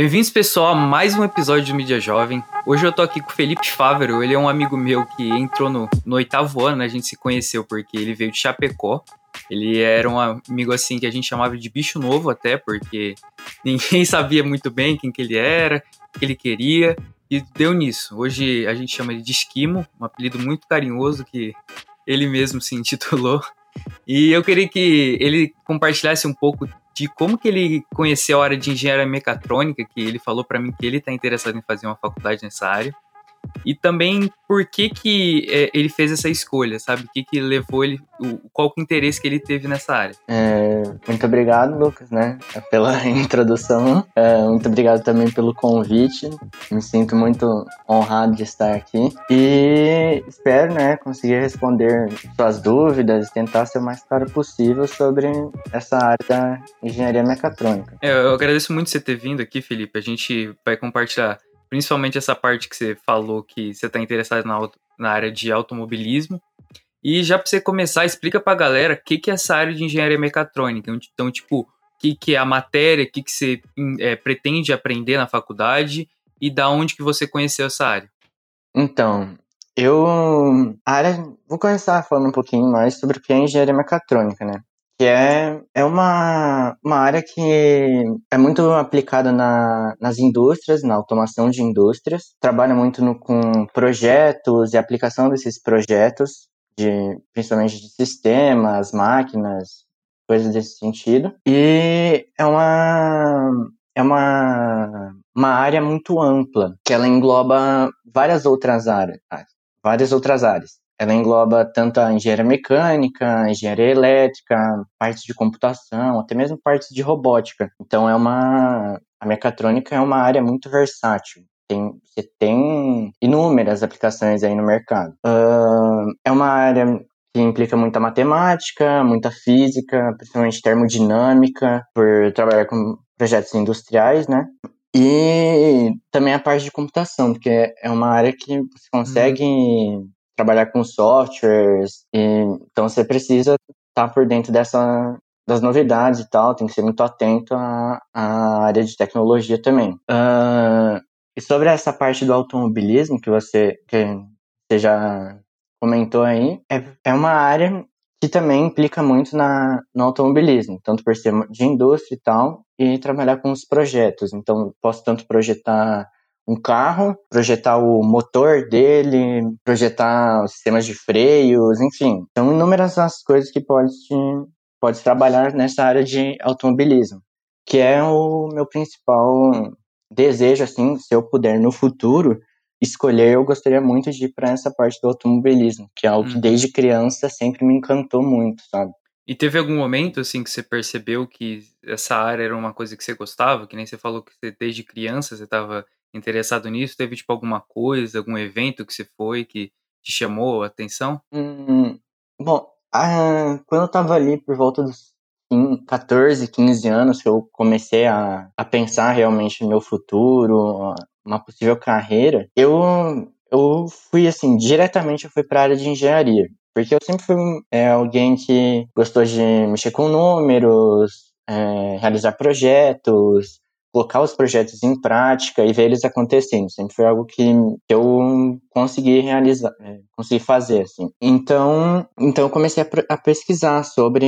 Bem-vindos, pessoal, a mais um episódio do Mídia Jovem. Hoje eu tô aqui com o Felipe Fávero, ele é um amigo meu que entrou no, no oitavo ano, né? a gente se conheceu porque ele veio de Chapecó. Ele era um amigo assim que a gente chamava de bicho novo até, porque ninguém sabia muito bem quem que ele era, o que ele queria, e deu nisso. Hoje a gente chama ele de Esquimo, um apelido muito carinhoso que ele mesmo se intitulou. E eu queria que ele compartilhasse um pouco de como que ele conheceu a área de engenharia mecatrônica, que ele falou para mim que ele está interessado em fazer uma faculdade nessa área. E também por que que é, ele fez essa escolha, sabe? O que que levou ele, o, qual o interesse que ele teve nessa área. É, muito obrigado, Lucas, né, pela introdução. É, muito obrigado também pelo convite. Me sinto muito honrado de estar aqui e espero, né, conseguir responder suas dúvidas e tentar ser o mais claro possível sobre essa área da engenharia mecatrônica. É, eu agradeço muito você ter vindo aqui, Felipe. A gente vai compartilhar principalmente essa parte que você falou que você está interessado na, na área de automobilismo. E já para você começar, explica para a galera o que, que é essa área de engenharia mecatrônica. Então, tipo, o que, que é a matéria, o que, que você é, pretende aprender na faculdade e da onde que você conheceu essa área. Então, eu... A área... Vou começar falando um pouquinho mais sobre o que é engenharia mecatrônica, né? Que é, é uma, uma área que é muito aplicada na, nas indústrias, na automação de indústrias, trabalha muito no, com projetos e aplicação desses projetos, de, principalmente de sistemas, máquinas, coisas desse sentido. E é uma, é uma, uma área muito ampla, que ela engloba várias outras áreas, várias outras áreas. Ela engloba tanto a engenharia mecânica, a engenharia elétrica, partes de computação, até mesmo partes de robótica. Então é uma a mecatrônica é uma área muito versátil. Tem, você tem inúmeras aplicações aí no mercado. Uh, é uma área que implica muita matemática, muita física, principalmente termodinâmica, por trabalhar com projetos industriais, né? E também a parte de computação, porque é uma área que você consegue uhum trabalhar com softwares, e, então você precisa estar por dentro dessa, das novidades e tal, tem que ser muito atento à, à área de tecnologia também. Uh, e sobre essa parte do automobilismo que você, que você já comentou aí, é, é uma área que também implica muito na, no automobilismo, tanto por ser de indústria e tal, e trabalhar com os projetos. Então, posso tanto projetar um carro, projetar o motor dele, projetar os sistemas de freios, enfim. São inúmeras as coisas que pode, pode trabalhar nessa área de automobilismo, que é o meu principal desejo, assim, se eu puder no futuro escolher, eu gostaria muito de ir para essa parte do automobilismo, que é algo que uhum. desde criança sempre me encantou muito, sabe? E teve algum momento, assim, que você percebeu que essa área era uma coisa que você gostava? Que nem você falou que você, desde criança você estava interessado nisso? Teve, tipo, alguma coisa, algum evento que você foi que te chamou a atenção? Hum, bom, ah, quando eu tava ali por volta dos 14, 15 anos que eu comecei a, a pensar realmente no meu futuro, uma possível carreira, eu, eu fui assim, diretamente eu fui para a área de engenharia. Porque eu sempre fui é, alguém que gostou de mexer com números, é, realizar projetos, colocar os projetos em prática e ver eles acontecendo. Sempre foi algo que eu consegui realizar, é, consegui fazer, assim. Então, então eu comecei a, a pesquisar sobre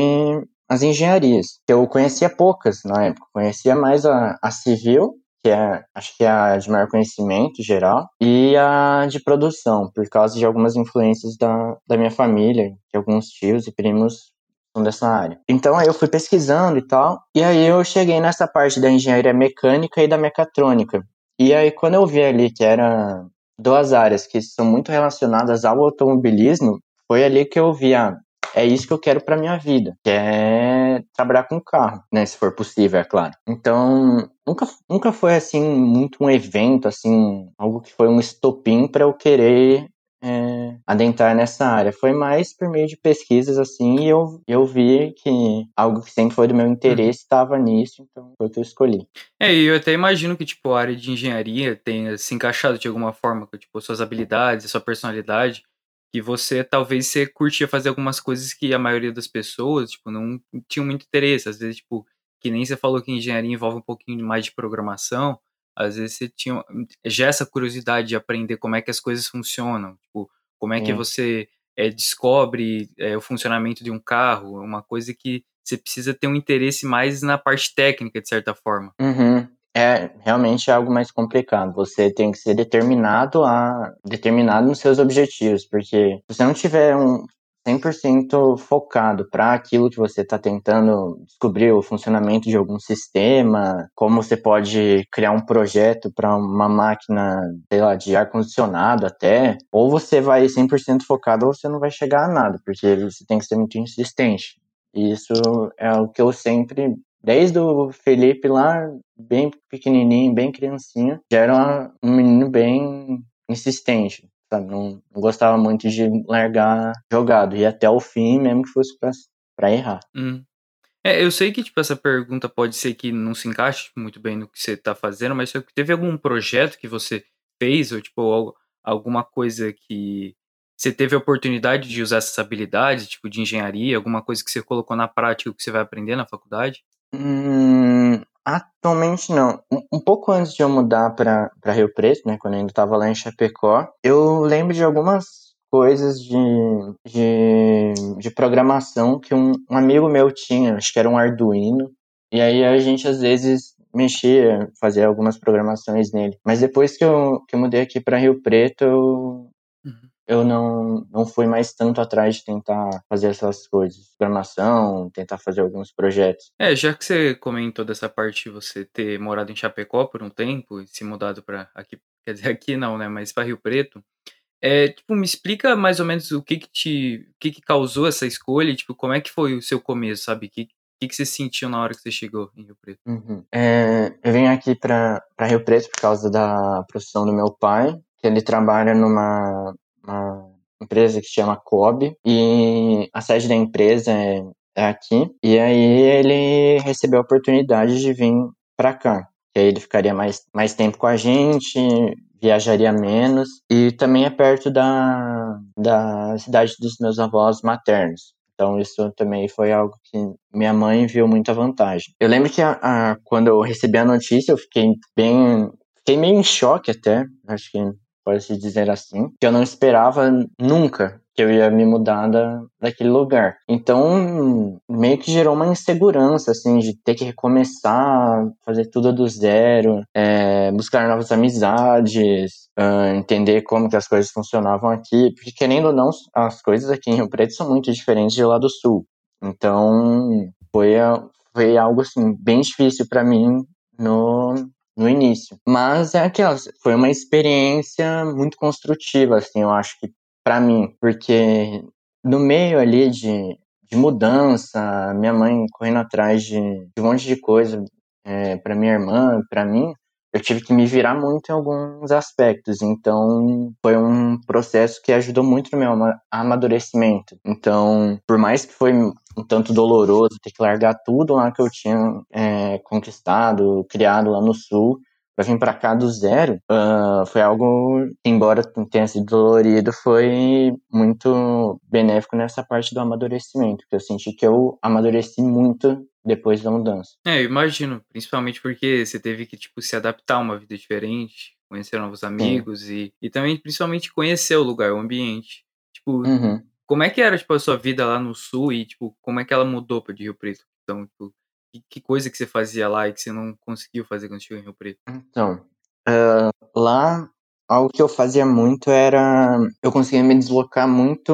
as engenharias. Eu conhecia poucas na época, conhecia mais a, a civil, que é, acho que é a de maior conhecimento geral, e a de produção, por causa de algumas influências da, da minha família, de alguns tios e primos dessa área. Então aí eu fui pesquisando e tal, e aí eu cheguei nessa parte da engenharia mecânica e da mecatrônica. E aí quando eu vi ali que era duas áreas que são muito relacionadas ao automobilismo, foi ali que eu vi, ah, é isso que eu quero para minha vida, que é trabalhar com carro, né, se for possível, é claro. Então, nunca, nunca foi assim muito um evento assim, algo que foi um estopim para eu querer é, adentrar nessa área. Foi mais por meio de pesquisas, assim, e eu, eu vi que algo que sempre foi do meu interesse estava uhum. nisso, então foi o que eu escolhi. É, e eu até imagino que, tipo, a área de engenharia tenha se encaixado de alguma forma com, tipo, suas habilidades, sua personalidade, que você, talvez, você curtia fazer algumas coisas que a maioria das pessoas, tipo, não tinham muito interesse. Às vezes, tipo, que nem você falou que engenharia envolve um pouquinho mais de programação, às vezes você tinha já essa curiosidade de aprender como é que as coisas funcionam, tipo, como é que você é, descobre é, o funcionamento de um carro, é uma coisa que você precisa ter um interesse mais na parte técnica, de certa forma. Uhum. É realmente algo mais complicado. Você tem que ser determinado a determinado nos seus objetivos, porque se você não tiver um 100% focado para aquilo que você está tentando descobrir o funcionamento de algum sistema, como você pode criar um projeto para uma máquina, sei lá, de ar condicionado até, ou você vai 100% focado ou você não vai chegar a nada, porque você tem que ser muito insistente. E isso é o que eu sempre Desde o Felipe lá, bem pequenininho, bem criancinha, já era um menino bem insistente, sabe? Não, não gostava muito de largar jogado, e até o fim, mesmo que fosse pra, pra errar. Hum. É, eu sei que, tipo, essa pergunta pode ser que não se encaixe muito bem no que você tá fazendo, mas teve algum projeto que você fez, ou, tipo, alguma coisa que você teve a oportunidade de usar essas habilidades, tipo, de engenharia, alguma coisa que você colocou na prática que você vai aprender na faculdade? Hum, atualmente não. Um, pouco antes de eu mudar para Rio Preto, né, quando eu ainda estava lá em Chapecó, eu lembro de algumas coisas de, de, de programação que um, um amigo meu tinha, acho que era um Arduino, e aí a gente às vezes mexia, fazia algumas programações nele. Mas depois que eu, que eu mudei aqui para Rio Preto, eu, uhum eu não, não fui mais tanto atrás de tentar fazer essas coisas, programação, tentar fazer alguns projetos. É, já que você comentou dessa parte de você ter morado em Chapecó por um tempo e se mudado para aqui, quer dizer, aqui não, né, mas para Rio Preto, é, tipo, me explica mais ou menos o que que te, o que que causou essa escolha, tipo, como é que foi o seu começo, sabe? O que, que, que você sentiu na hora que você chegou em Rio Preto? Uhum. É, eu vim aqui para Rio Preto por causa da profissão do meu pai, que ele trabalha numa uma empresa que se chama Cobb e a sede da empresa é, é aqui. E aí ele recebeu a oportunidade de vir para cá. Que aí ele ficaria mais, mais tempo com a gente, viajaria menos e também é perto da, da cidade dos meus avós maternos. Então isso também foi algo que minha mãe viu muita vantagem. Eu lembro que a, a, quando eu recebi a notícia eu fiquei bem, fiquei meio em choque até. Acho que pode-se dizer assim, que eu não esperava nunca que eu ia me mudar da, daquele lugar. Então, meio que gerou uma insegurança, assim, de ter que recomeçar, fazer tudo do zero, é, buscar novas amizades, uh, entender como que as coisas funcionavam aqui, porque querendo ou não, as coisas aqui em Rio Preto são muito diferentes de lá do Sul. Então, foi, foi algo, assim, bem difícil para mim no, no início. Mas é aquela, foi uma experiência muito construtiva, assim, eu acho que para mim, porque no meio ali de, de mudança, minha mãe correndo atrás de, de um monte de coisa é, para minha irmã, para mim, eu tive que me virar muito em alguns aspectos. Então, foi um processo que ajudou muito no meu amadurecimento. Então, por mais que foi um tanto doloroso ter que largar tudo lá que eu tinha é, conquistado, criado lá no Sul, para vir para cá do zero, uh, foi algo, embora tenha sido dolorido, foi muito benéfico nessa parte do amadurecimento, que eu senti que eu amadureci muito depois da mudança. É, eu imagino, principalmente porque você teve que, tipo, se adaptar a uma vida diferente, conhecer novos amigos e, e também, principalmente, conhecer o lugar, o ambiente. Tipo, uhum. como é que era, tipo, a sua vida lá no Sul e, tipo, como é que ela mudou de Rio Preto? Então, tipo, que, coisa que você fazia lá e que você não conseguiu fazer quando chegou em Rio Preto? Então, uh, lá, algo que eu fazia muito era... Eu conseguia me deslocar muito,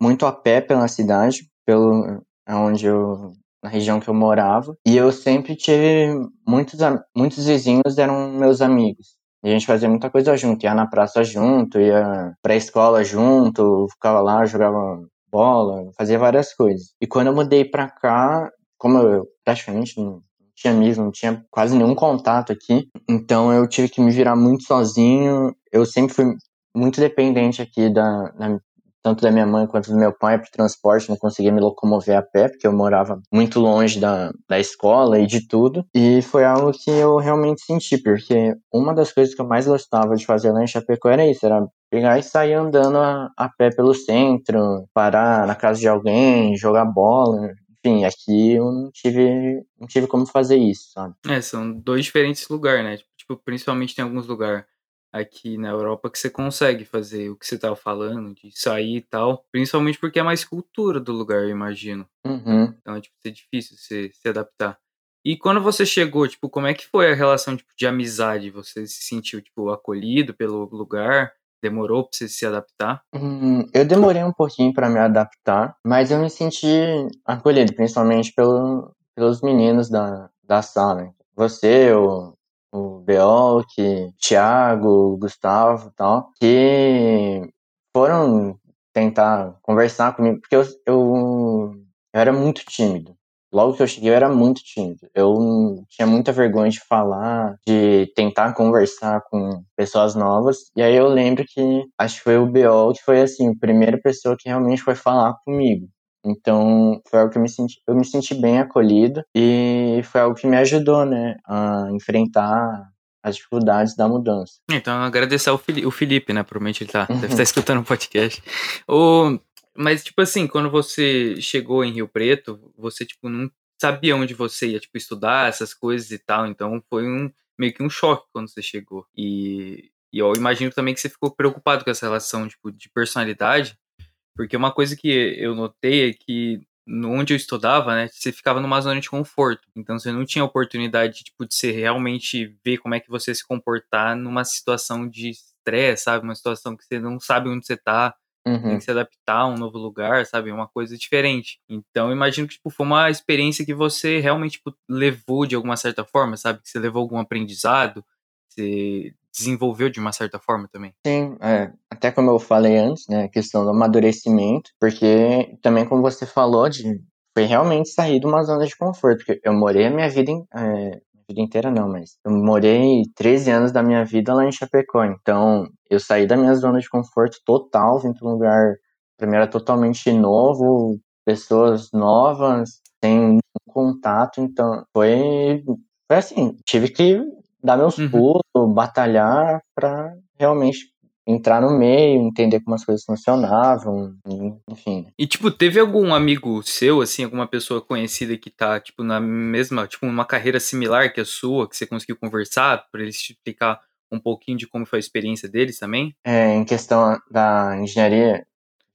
muito a pé pela cidade, pelo onde eu na região que eu morava. E eu sempre tive muitos, muitos vizinhos eram meus amigos. E a gente fazia muita coisa junto, ia na praça junto, ia pra escola junto, ficava lá, jogava bola, fazia várias coisas. E quando eu mudei pra cá, como eu praticamente não tinha amigos, não tinha quase nenhum contato aqui, então eu tive que me virar muito sozinho. Eu sempre fui muito dependente aqui da, da tanto da minha mãe quanto do meu pai para transporte, não conseguia me locomover a pé, porque eu morava muito longe da, da escola e de tudo. E foi algo que eu realmente senti, porque uma das coisas que eu mais gostava de fazer lá em Chapecó era isso, era pegar e sair andando a, a pé pelo centro, parar na casa de alguém, jogar bola, enfim, aqui eu não tive, não tive como fazer isso, sabe? É, são dois diferentes lugares, né? Tipo, principalmente tem alguns lugares aqui na Europa que você consegue fazer o que você tava falando, de sair e tal. Principalmente porque é mais cultura do lugar, eu imagino. Uhum. Então é, tipo, é difícil você se adaptar. E quando você chegou, tipo, como é que foi a relação tipo, de amizade? Você se sentiu, tipo, acolhido pelo lugar? Demorou pra você se adaptar? Hum, eu demorei um pouquinho para me adaptar, mas eu me senti acolhido, principalmente pelo, pelos meninos da, da sala. Você, o, o Beolk, Thiago, o Gustavo tal, que foram tentar conversar comigo, porque eu, eu, eu era muito tímido. Logo que eu cheguei, eu era muito tímido. Eu tinha muita vergonha de falar, de tentar conversar com pessoas novas. E aí eu lembro que acho que foi o BO que foi assim, a primeira pessoa que realmente foi falar comigo. Então, foi algo que eu me senti, eu me senti bem acolhido e foi algo que me ajudou, né, a enfrentar as dificuldades da mudança. Então, agradecer ao o Felipe né, provavelmente ele tá, deve estar escutando o podcast. O, mas, tipo assim, quando você chegou em Rio Preto, você, tipo, não sabia onde você ia, tipo, estudar essas coisas e tal, então foi um meio que um choque quando você chegou. E, e eu imagino também que você ficou preocupado com essa relação, tipo, de personalidade, porque uma coisa que eu notei é que onde eu estudava, né, você ficava numa zona de conforto. Então você não tinha oportunidade, tipo, de você realmente ver como é que você se comportar numa situação de estresse, sabe? Uma situação que você não sabe onde você tá, Uhum. tem que se adaptar a um novo lugar, sabe? Uma coisa diferente. Então, imagino que tipo, foi uma experiência que você realmente tipo, levou de alguma certa forma, sabe? Que você levou algum aprendizado, você desenvolveu de uma certa forma também. Sim, é, até como eu falei antes, né, a questão do amadurecimento, porque também como você falou, de, foi realmente sair de uma zona de conforto, porque eu morei a minha vida, em, é, vida inteira não, mas eu morei 13 anos da minha vida lá em Chapecó, então eu saí da minha zona de conforto total, vim para um lugar, era totalmente novo, pessoas novas, sem contato, então foi, foi assim, tive que dar meus Uhum. pulos, batalhar para realmente entrar no meio, entender como as coisas funcionavam, enfim. E, tipo, teve algum amigo seu, assim, alguma pessoa conhecida que tá, tipo, na mesma, tipo, uma carreira similar que a sua, que você conseguiu conversar, para eles te explicar um pouquinho de como foi a experiência deles também? É, em questão da engenharia,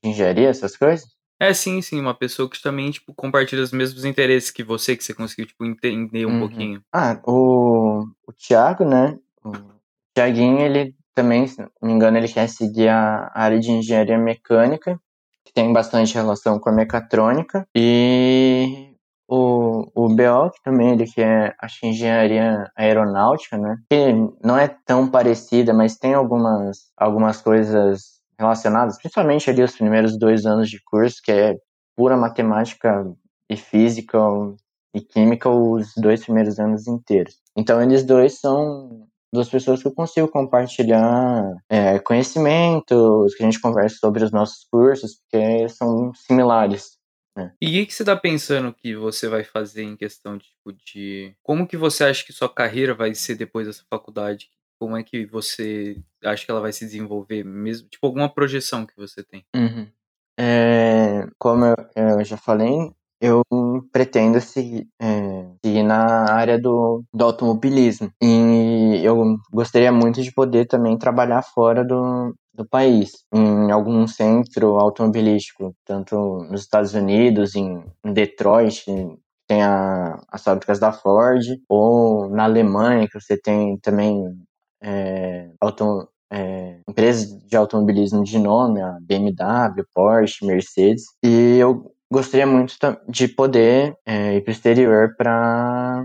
engenharia, essas coisas? É, sim, sim, uma pessoa que também, tipo, compartilha os mesmos interesses que você, que você conseguiu, tipo, entender um Uhum. pouquinho. Ah, o, o Thiago, né? O Thiaguinho, ele também, se não me engano, ele quer seguir a área de engenharia mecânica, que tem bastante relação com a mecatrônica. E o, o BO, que também ele quer, acho que engenharia aeronáutica, né? Que não é tão parecida, mas tem algumas, algumas coisas relacionadas, principalmente ali os primeiros dois anos de curso, que é pura matemática e física e química os dois primeiros anos inteiros. Então eles dois são duas pessoas que eu consigo compartilhar é, conhecimentos, que a gente conversa sobre os nossos cursos, porque são similares. Né? E o que, que você está pensando que você vai fazer em questão de, tipo, de... Como que você acha que sua carreira vai ser depois dessa faculdade? Como é que você acha que ela vai se desenvolver mesmo? Tipo, alguma projeção que você tem? Uhum. É, como eu, eu, já falei, eu pretendo seguir, é, seguir na área do, do automobilismo. E eu gostaria muito de poder também trabalhar fora do, do país, em algum centro automobilístico, tanto nos Estados Unidos, em, Detroit, tem a, as fábricas da Ford, ou na Alemanha, que você tem também é, auto, é, empresas de automobilismo de nome, a BMW, Porsche, Mercedes, e eu gostaria muito de poder é, ir para o exterior para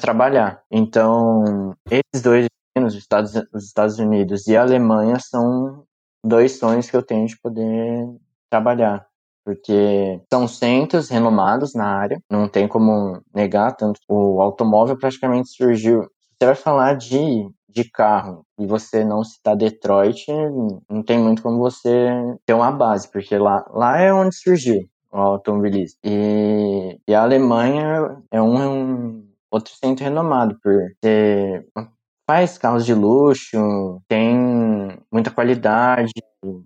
trabalhar. Então, esses dois os Estados, os Estados Unidos e a Alemanha são dois sonhos que eu tenho de poder trabalhar. Porque são centros renomados na área, não tem como negar, tanto o automóvel praticamente surgiu. Você vai falar de, de carro e você não citar Detroit, não tem muito como você ter uma base, porque lá, lá é onde surgiu o automobilismo. E, e a Alemanha é um, é um outro centro renomado por ter faz carros de luxo, tem muita qualidade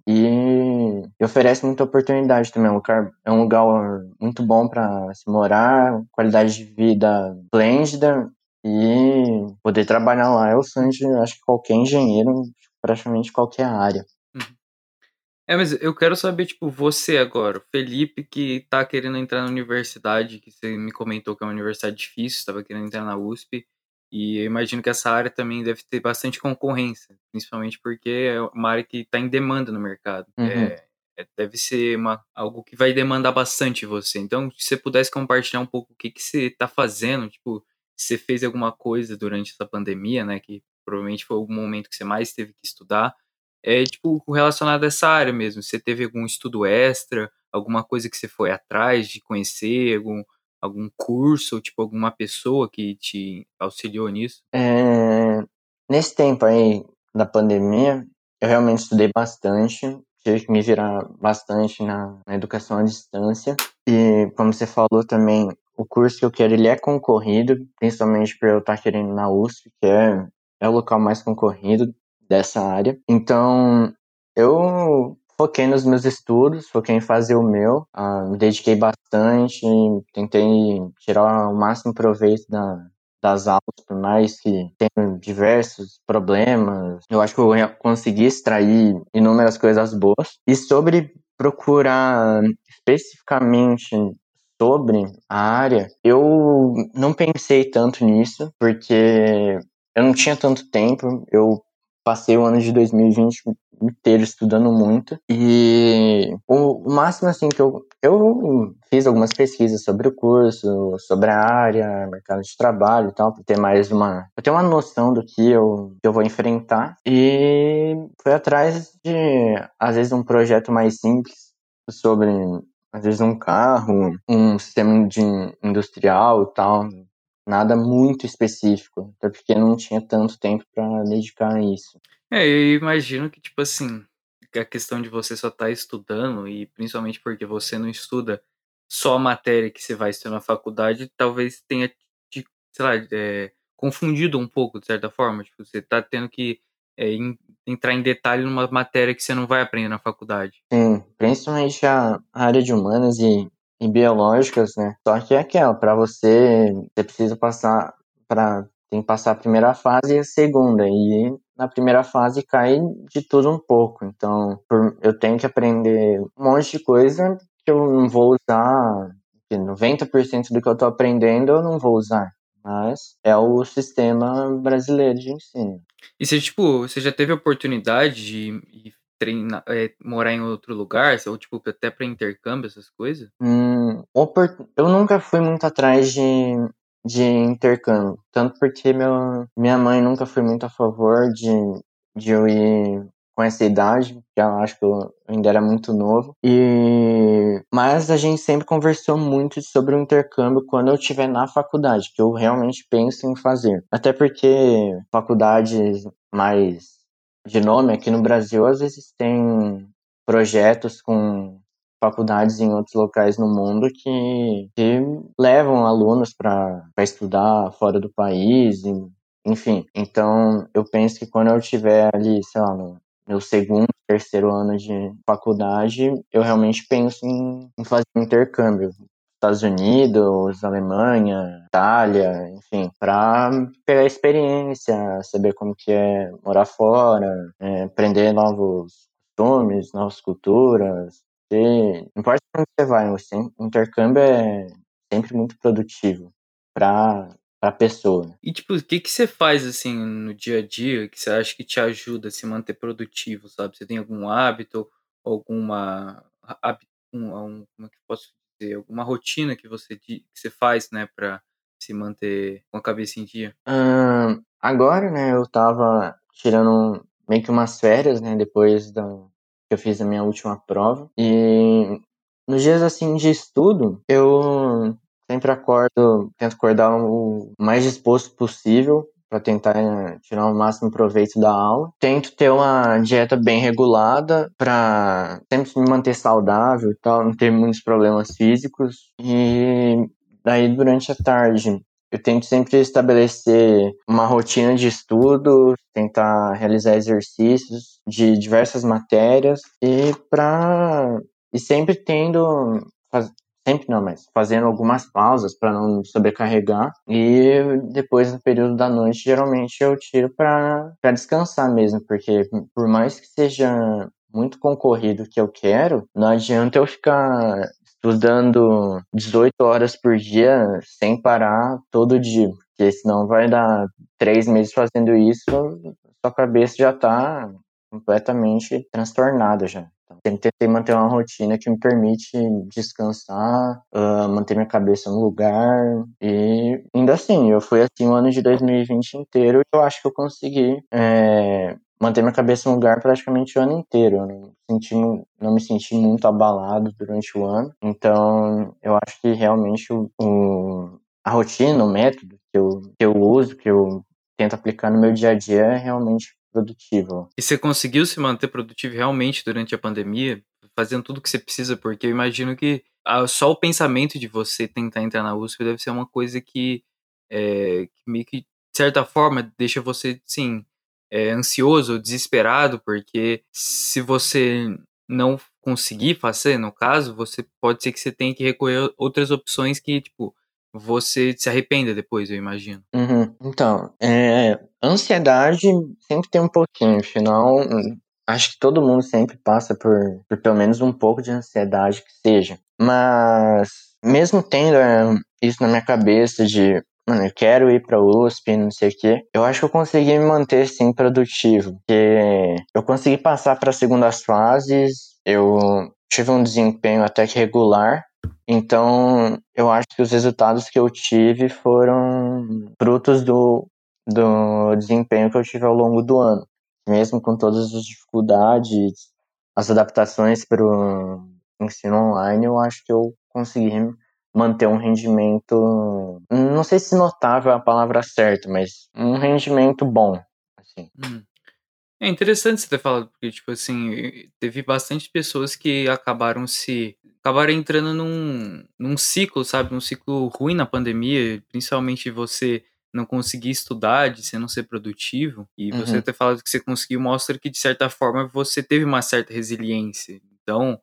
e, oferece muita oportunidade também. É um lugar, é um lugar muito bom para se morar, qualidade de vida esplêndida e poder trabalhar lá é o sonho de, acho que qualquer engenheiro, praticamente qualquer área. É, mas eu quero saber, tipo, você agora, o Felipe, que tá querendo entrar na universidade, que você me comentou que é uma universidade difícil, estava querendo entrar na USP, e eu imagino que essa área também deve ter bastante concorrência, principalmente porque é uma área que está em demanda no mercado. Uhum. É, é, deve ser uma, algo que vai demandar bastante você. Então, se você pudesse compartilhar um pouco o que, que você está fazendo, tipo, se você fez alguma coisa durante essa pandemia, né, que provavelmente foi o momento que você mais teve que estudar, é tipo relacionado a essa área mesmo. Você teve algum estudo extra, alguma coisa que você foi atrás de conhecer, algum, algum curso, ou tipo alguma pessoa que te auxiliou nisso? É, nesse tempo aí da pandemia, eu realmente estudei bastante, tive que me virar bastante na, na educação à distância. E como você falou também, o curso que eu quero ele é concorrido, principalmente por eu estar querendo na USP, que é, é o local mais concorrido dessa área. Então, eu foquei nos meus estudos, foquei em fazer o meu, uh, me dediquei bastante, tentei tirar o máximo proveito da, das aulas, por mais que tenha diversos problemas, eu acho que eu consegui extrair inúmeras coisas boas. E sobre procurar especificamente sobre a área, eu não pensei tanto nisso, porque eu não tinha tanto tempo, eu passei o ano de 2020 inteiro estudando muito e o, máximo assim que eu eu fiz algumas pesquisas sobre o curso, sobre a área, mercado de trabalho e tal, para ter mais uma, pra ter uma noção do que eu, que eu vou enfrentar. E fui atrás de às vezes um projeto mais simples sobre às vezes um carro, um sistema de industrial e tal, nada muito específico, até porque não tinha tanto tempo para dedicar a isso. É, eu imagino que, tipo assim, a questão de você só estar tá estudando, e principalmente porque você não estuda só a matéria que você vai estudar na faculdade, talvez tenha, te, sei lá, é, confundido um pouco, de certa forma. Tipo, você está tendo que é, in, entrar em detalhe numa matéria que você não vai aprender na faculdade. Sim, principalmente a área de humanas e em biológicas, né? Só que é aquela, para você, você precisa passar para tem que passar a primeira fase e a segunda e na primeira fase cai de tudo um pouco. Então, eu tenho que aprender um monte de coisa que eu não vou usar, 90% do que eu estou aprendendo eu não vou usar. Mas é o sistema brasileiro de ensino. E você, tipo, você já teve a oportunidade de treinar, é, morar em outro lugar? Ou, tipo, até para intercâmbio, essas coisas? Hum, eu nunca fui muito atrás de, de intercâmbio. Tanto porque meu, minha mãe nunca foi muito a favor de, de eu ir com essa idade, que eu acho que eu ainda era muito novo. E mas a gente sempre conversou muito sobre o intercâmbio quando eu estiver na faculdade, que eu realmente penso em fazer. Até porque faculdades mais de nome aqui no Brasil, às vezes tem projetos com faculdades em outros locais no mundo que, que levam alunos para estudar fora do país, enfim. Então, eu penso que quando eu estiver ali, sei lá, no meu segundo, terceiro ano de faculdade, eu realmente penso em, em fazer um intercâmbio. Estados Unidos, Alemanha, Itália, enfim, para pegar experiência, saber como que é morar fora, é, aprender novos costumes, novas culturas. E não importa onde você vai, o intercâmbio é sempre muito produtivo para a pessoa. E tipo, o que que você faz assim no dia a dia que você acha que te ajuda a se manter produtivo, sabe? Você tem algum hábito, alguma um, um, como é que posso dizer, alguma rotina que você, que você faz, né, para se manter com a cabeça em dia? Agora, né, eu tava tirando meio que umas férias, né, depois da, que eu fiz a minha última prova. E nos dias, assim, de estudo, eu sempre acordo, tento acordar o mais disposto possível para tentar eh, tirar o máximo proveito da aula. Tento ter uma dieta bem regulada para sempre me manter saudável e tal, não ter muitos problemas físicos. E daí durante a tarde eu tento sempre estabelecer uma rotina de estudo, tentar realizar exercícios de diversas matérias e para e sempre tendo sempre não, mas fazendo algumas pausas para não sobrecarregar. E depois, no período da noite, geralmente eu tiro para descansar mesmo, porque por mais que seja muito concorrido que eu quero, não adianta eu ficar estudando 18 horas por dia sem parar todo dia, porque senão vai dar três meses fazendo isso, sua cabeça já tá completamente transtornada já. Então, tentei manter uma rotina que me permite descansar, uh, manter minha cabeça no lugar. E ainda assim, eu fui assim o ano de 2020 inteiro e eu acho que eu consegui é, manter minha cabeça no lugar praticamente o ano inteiro. Eu não, senti, não me senti muito abalado durante o ano. Então, eu acho que realmente o, o, a rotina, o método que eu, que eu uso, que eu tento aplicar no meu dia a dia é realmente produtivo. E você conseguiu se manter produtivo realmente durante a pandemia, fazendo tudo que você precisa? Porque eu imagino que só o pensamento de você tentar entrar na USP deve ser uma coisa que, é, que meio que, de certa forma, deixa você, sim, é, ansioso, desesperado, porque se você não conseguir fazer, no caso, você pode ser que você tenha que recorrer a outras opções que, tipo, você se arrependa depois, eu imagino. Uhum. Então, é, ansiedade sempre tem um pouquinho, afinal, acho que todo mundo sempre passa por, por pelo menos um pouco de ansiedade que seja. Mas, mesmo tendo é, isso na minha cabeça de mano, eu quero ir pra USP, não sei o quê. Eu acho que eu consegui me manter, sim, produtivo. Porque eu consegui passar para segundas fases, eu tive um desempenho até que regular. Então, eu acho que os resultados que eu tive foram frutos do, do desempenho que eu tive ao longo do ano. Mesmo com todas as dificuldades, as adaptações para o ensino online, eu acho que eu consegui manter um rendimento, não sei se notável é a palavra certa, mas um rendimento bom, assim. Hum. É interessante você ter falado, porque, tipo assim, teve bastante pessoas que acabaram se. acabaram entrando num, num ciclo, sabe? Num ciclo ruim na pandemia, principalmente você não conseguir estudar, de você não ser produtivo. E uhum. você ter falado que você conseguiu mostra que, de certa forma, você teve uma certa resiliência. Então,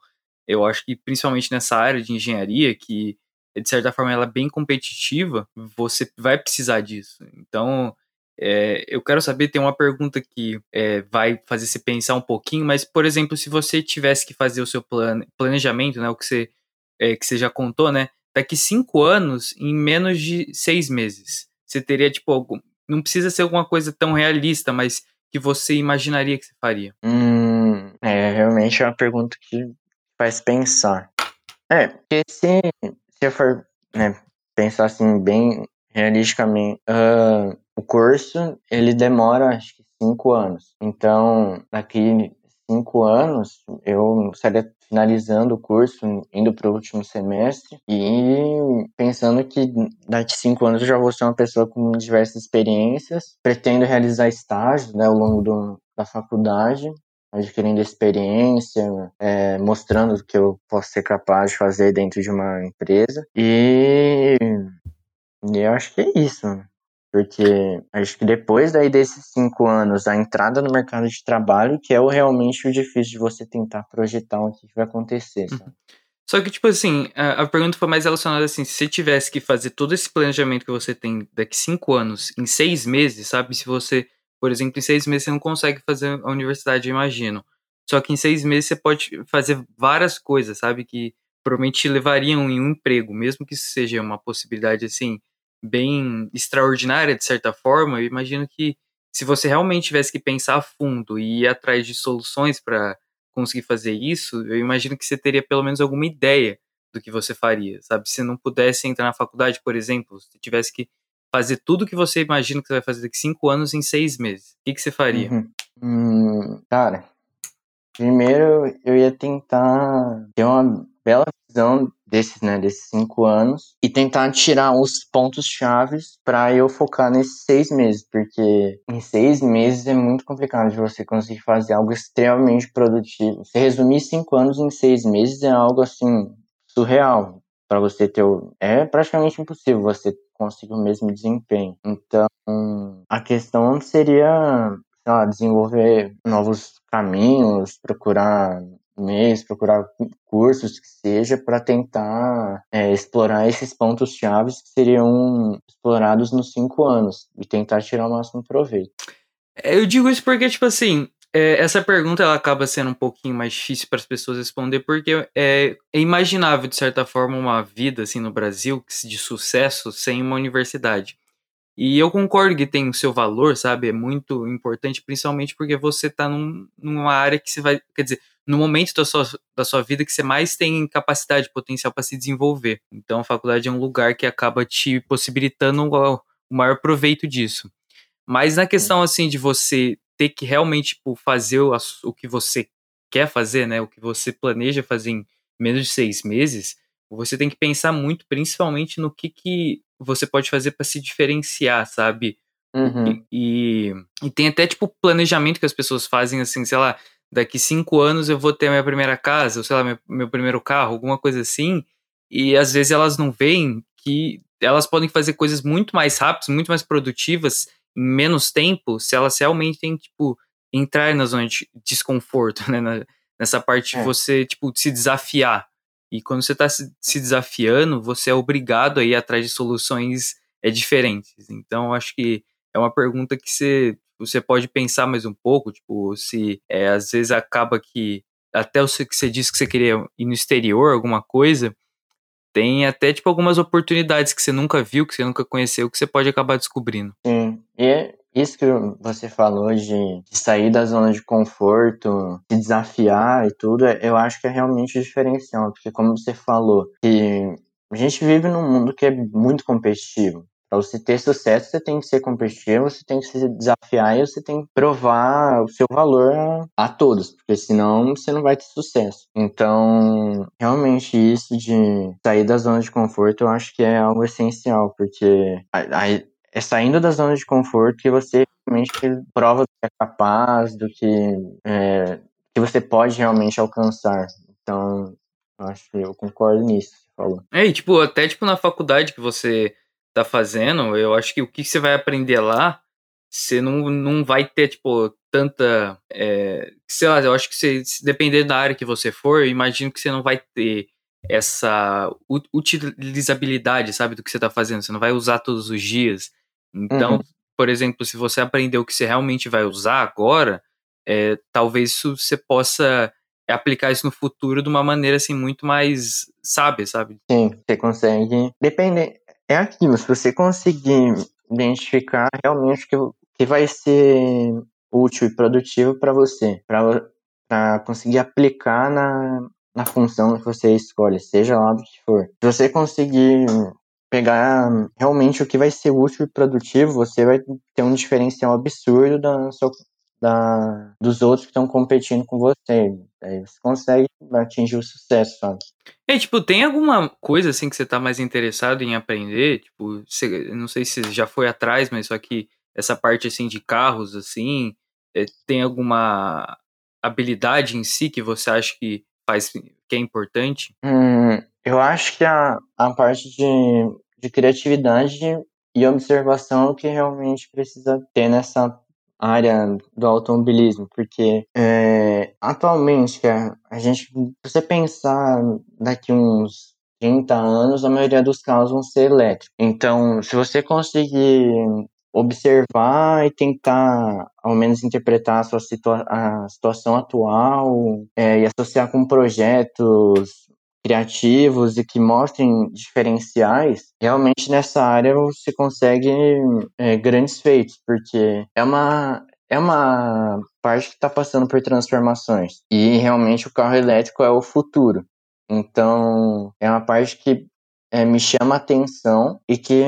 eu acho que, principalmente nessa área de engenharia, que de certa forma, ela é bem competitiva, você vai precisar disso. Então, é, eu quero saber, tem uma pergunta que é, vai fazer você pensar um pouquinho, mas, por exemplo, se você tivesse que fazer o seu plane, planejamento, né, o que você, é, que você já contou, né, daqui cinco anos, em menos de seis meses, você teria, tipo, algum, não precisa ser alguma coisa tão realista, mas que você imaginaria que você faria? Hum, é, realmente é uma pergunta que faz pensar. É, porque se se eu for né, pensar assim bem realisticamente, uh, o curso ele demora acho que cinco anos. Então, daqui cinco anos eu estaria finalizando o curso, indo para o último semestre e pensando que daqui cinco anos eu já vou ser uma pessoa com diversas experiências. Pretendo realizar estágios né, ao longo do, da faculdade adquirindo experiência, é, mostrando o que eu posso ser capaz de fazer dentro de uma empresa. E, e eu acho que é isso. Porque acho que depois daí desses cinco anos, a entrada no mercado de trabalho, que é o realmente o difícil de você tentar projetar o que vai acontecer, sabe? Só que, tipo assim, a, a, pergunta foi mais relacionada assim: se você tivesse que fazer todo esse planejamento que você tem daqui cinco anos em seis meses, sabe? Se você por exemplo, em seis meses você não consegue fazer a universidade, imagino. Só que em seis meses você pode fazer várias coisas, sabe? Que provavelmente te levariam em um emprego, mesmo que isso seja uma possibilidade, assim, bem extraordinária, de certa forma. Eu imagino que se você realmente tivesse que pensar a fundo e ir atrás de soluções para conseguir fazer isso, eu imagino que você teria pelo menos alguma ideia do que você faria, sabe? Se não pudesse entrar na faculdade, por exemplo, se tivesse que fazer tudo que você imagina que você vai fazer daqui cinco anos em seis meses, o que, que você faria? Uhum. Hum, cara, primeiro eu ia tentar ter uma bela visão desses, né, desses cinco anos e tentar tirar os pontos chaves para eu focar nesses seis meses, porque em seis meses é muito complicado de você conseguir fazer algo extremamente produtivo. Se resumir cinco anos em seis meses é algo assim surreal para você ter o... é praticamente impossível você conseguir o mesmo desempenho. Então, a questão seria, sei lá, desenvolver novos caminhos, procurar mês, procurar cursos que seja para tentar é, explorar esses pontos chaves que seriam explorados nos cinco anos e tentar tirar o máximo proveito. É, eu digo isso porque, tipo assim, é, essa pergunta ela acaba sendo um pouquinho mais difícil para as pessoas responder, porque é, é, imaginável, de certa forma, uma vida assim no Brasil de sucesso sem uma universidade. E eu concordo que tem o seu valor, sabe? É muito importante, principalmente porque você está num, numa área que você vai. Quer dizer, no momento da sua, da sua vida que você mais tem capacidade, potencial para se desenvolver. Então a faculdade é um lugar que acaba te possibilitando o, o maior proveito disso. Mas na questão assim de você ter que realmente tipo, fazer o, o que você quer fazer, né? O que você planeja fazer em menos de seis meses, você tem que pensar muito, principalmente no que, que você pode fazer para se diferenciar, sabe? Uhum. E, e, e, tem até, tipo, planejamento que as pessoas fazem, assim, sei lá, daqui cinco anos eu vou ter a minha primeira casa, ou sei lá, meu, meu primeiro carro, alguma coisa assim, e às vezes elas não veem que elas podem fazer coisas muito mais rápidas, muito mais produtivas em menos tempo, se elas realmente têm, tipo, entrar na zona de desconforto, né? nessa parte é. de você, tipo, se desafiar. E quando você está se, desafiando, você é obrigado a ir atrás de soluções é, diferentes. Então, acho que é uma pergunta que você, você pode pensar mais um pouco, tipo, se é, às vezes acaba que até o que você disse que você queria ir no exterior, alguma coisa, tem até, tipo, algumas oportunidades que você nunca viu, que você nunca conheceu, que você pode acabar descobrindo. Sim, e é isso que você falou de, sair da zona de conforto, de desafiar e tudo, eu acho que é realmente diferencial, porque como você falou, que a gente vive num mundo que é muito competitivo. Para você ter sucesso, você tem que ser competitivo, você tem que se desafiar e você tem que provar o seu valor a, todos, porque senão você não vai ter sucesso. Então, realmente isso de sair da zona de conforto, eu acho que é algo essencial, porque é saindo da zona de conforto que você realmente prova que é capaz, do que, é, que você pode realmente alcançar. Então, acho que eu concordo nisso, você falou. É, e tipo, até tipo na faculdade que você tá fazendo, eu acho que o que você vai aprender lá, você não, não vai ter, tipo, tanta. É, sei lá, eu acho que você, se depender da área que você for, eu imagino que você não vai ter essa utilizabilidade, sabe, do que você tá fazendo. Você não vai usar todos os dias. Então, uhum. por exemplo, se você aprender o que você realmente vai usar agora, é, talvez isso você possa aplicar isso no futuro de uma maneira assim muito mais sábia, sabe? Sim, você consegue. Depende, é aquilo, se você conseguir identificar realmente que, que vai ser útil e produtivo para você, para conseguir aplicar na, na função que você escolhe, seja lá do que for. Se você conseguir pegar realmente o que vai ser útil e produtivo, você vai ter um diferencial absurdo da, sua, da dos outros que estão competindo com você. Aí você consegue atingir o sucesso, sabe? É, tipo, tem alguma coisa assim que você tá mais interessado em aprender? Tipo, você, não sei se já foi atrás, mas só que essa parte assim de carros, assim, é, tem alguma habilidade em si que você acha que faz que é importante? Hum, eu acho que a, a parte de, de criatividade e observação que realmente precisa ter nessa área do automobilismo, porque é, atualmente a, a gente, se você pensar daqui uns 30 anos, a maioria dos carros vão ser elétricos. Então, se você conseguir observar e tentar, ao menos, interpretar a sua situa a situação atual é, e associar com projetos criativos e que mostrem diferenciais, realmente nessa área você consegue é, grandes feitos, porque é uma, é uma parte que está passando por transformações e realmente o carro elétrico é o futuro. Então, é uma parte que é, me chama a atenção e que,